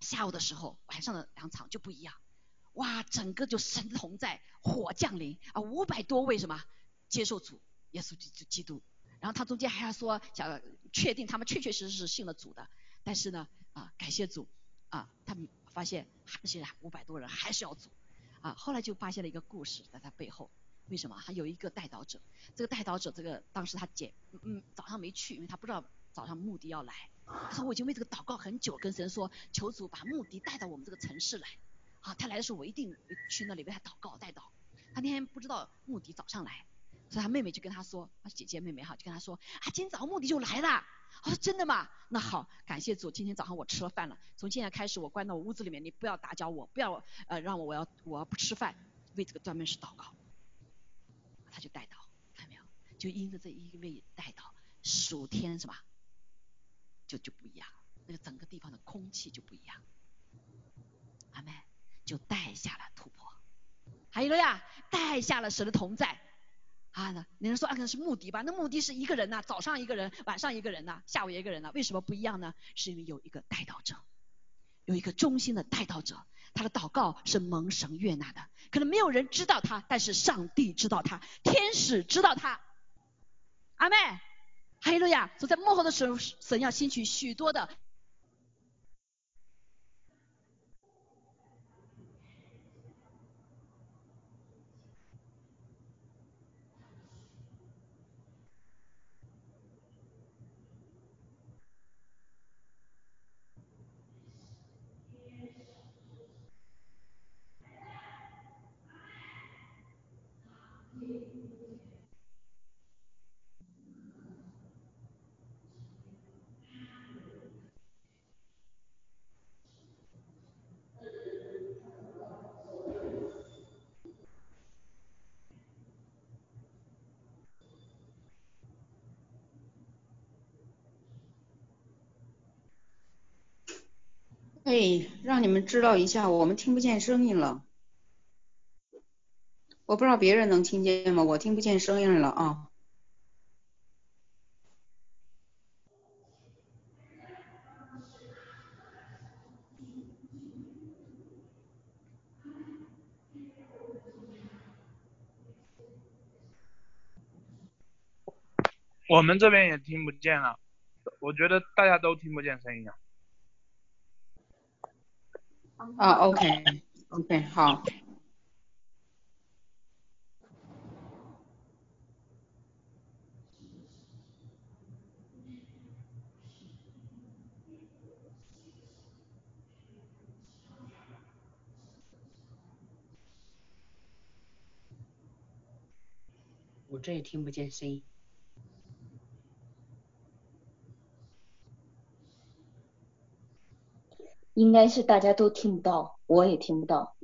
下午的时候晚上的两场就不一样，哇整个就神同在，火降临啊五百多位什么。接受主，耶稣基基督，然后他中间还要说想确定他们确确实实是信了主的，但是呢啊感谢主啊他们发现那些五百多人还是要走啊后来就发现了一个故事在他背后，为什么？还有一个带导者，这个带导者这个当时他姐嗯嗯早上没去，因为他不知道早上目的要来，他说我已经为这个祷告很久，跟神说求主把目的带到我们这个城市来，啊他来的时候我一定去那里为他祷告带祷，他那天不知道目的早上来。所以他妹妹就跟他说，他姐姐妹妹哈，就跟他说，啊，今天早上目的就来了。我说真的吗？那好，感谢主，今天早上我吃了饭了。从现在开始，我关到屋子里面，你不要打搅我，不要呃让我我要我要不吃饭，为这个专门是祷告。他就带到，看到没有？就因着这一位带到，暑天是吧？就就不一样，那个整个地方的空气就不一样。阿妹就带下了突破，还有了呀，带下了神的同在。啊，那有人说啊，可能是目的吧？那目的是一个人呐，早上一个人，晚上一个人呐，下午一个人呐，为什么不一样呢？是因为有一个带导者，有一个忠心的带导者，他的祷告是蒙神悦纳的。可能没有人知道他，但是上帝知道他，天使知道他。阿妹，哈利路亚！所以在幕后的时候，神要兴起许多的。哎，让你们知道一下，我们听不见声音了。我不知道别人能听见吗？我听不见声音了啊。我们这边也听不见了，我觉得大家都听不见声音啊。啊，OK，OK，好。我这也听不见声音。应该是大家都听不到，我也听不到。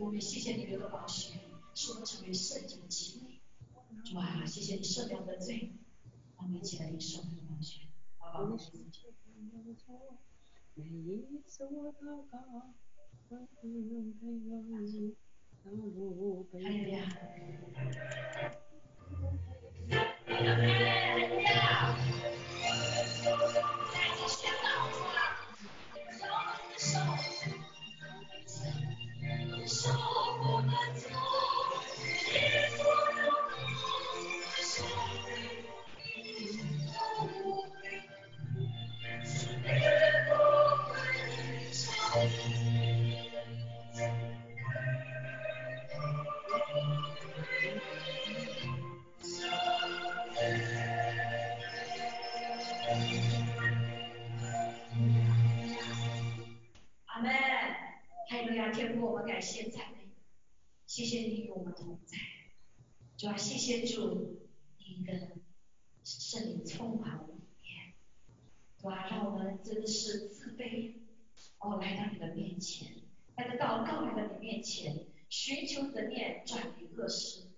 我们谢谢你流的宝血，使我们成为圣洁的器皿。主啊，谢谢你赦免我的罪，让我们一起来领受你的宝血。每一次我祷告，我不能陪我你，道路被还有呀。谢谢主，你的圣灵充满我们里面。主啊，让我们真的是自卑，哦，来到你的面前，来到祷告来到你面前，寻求你的面，转离恶事。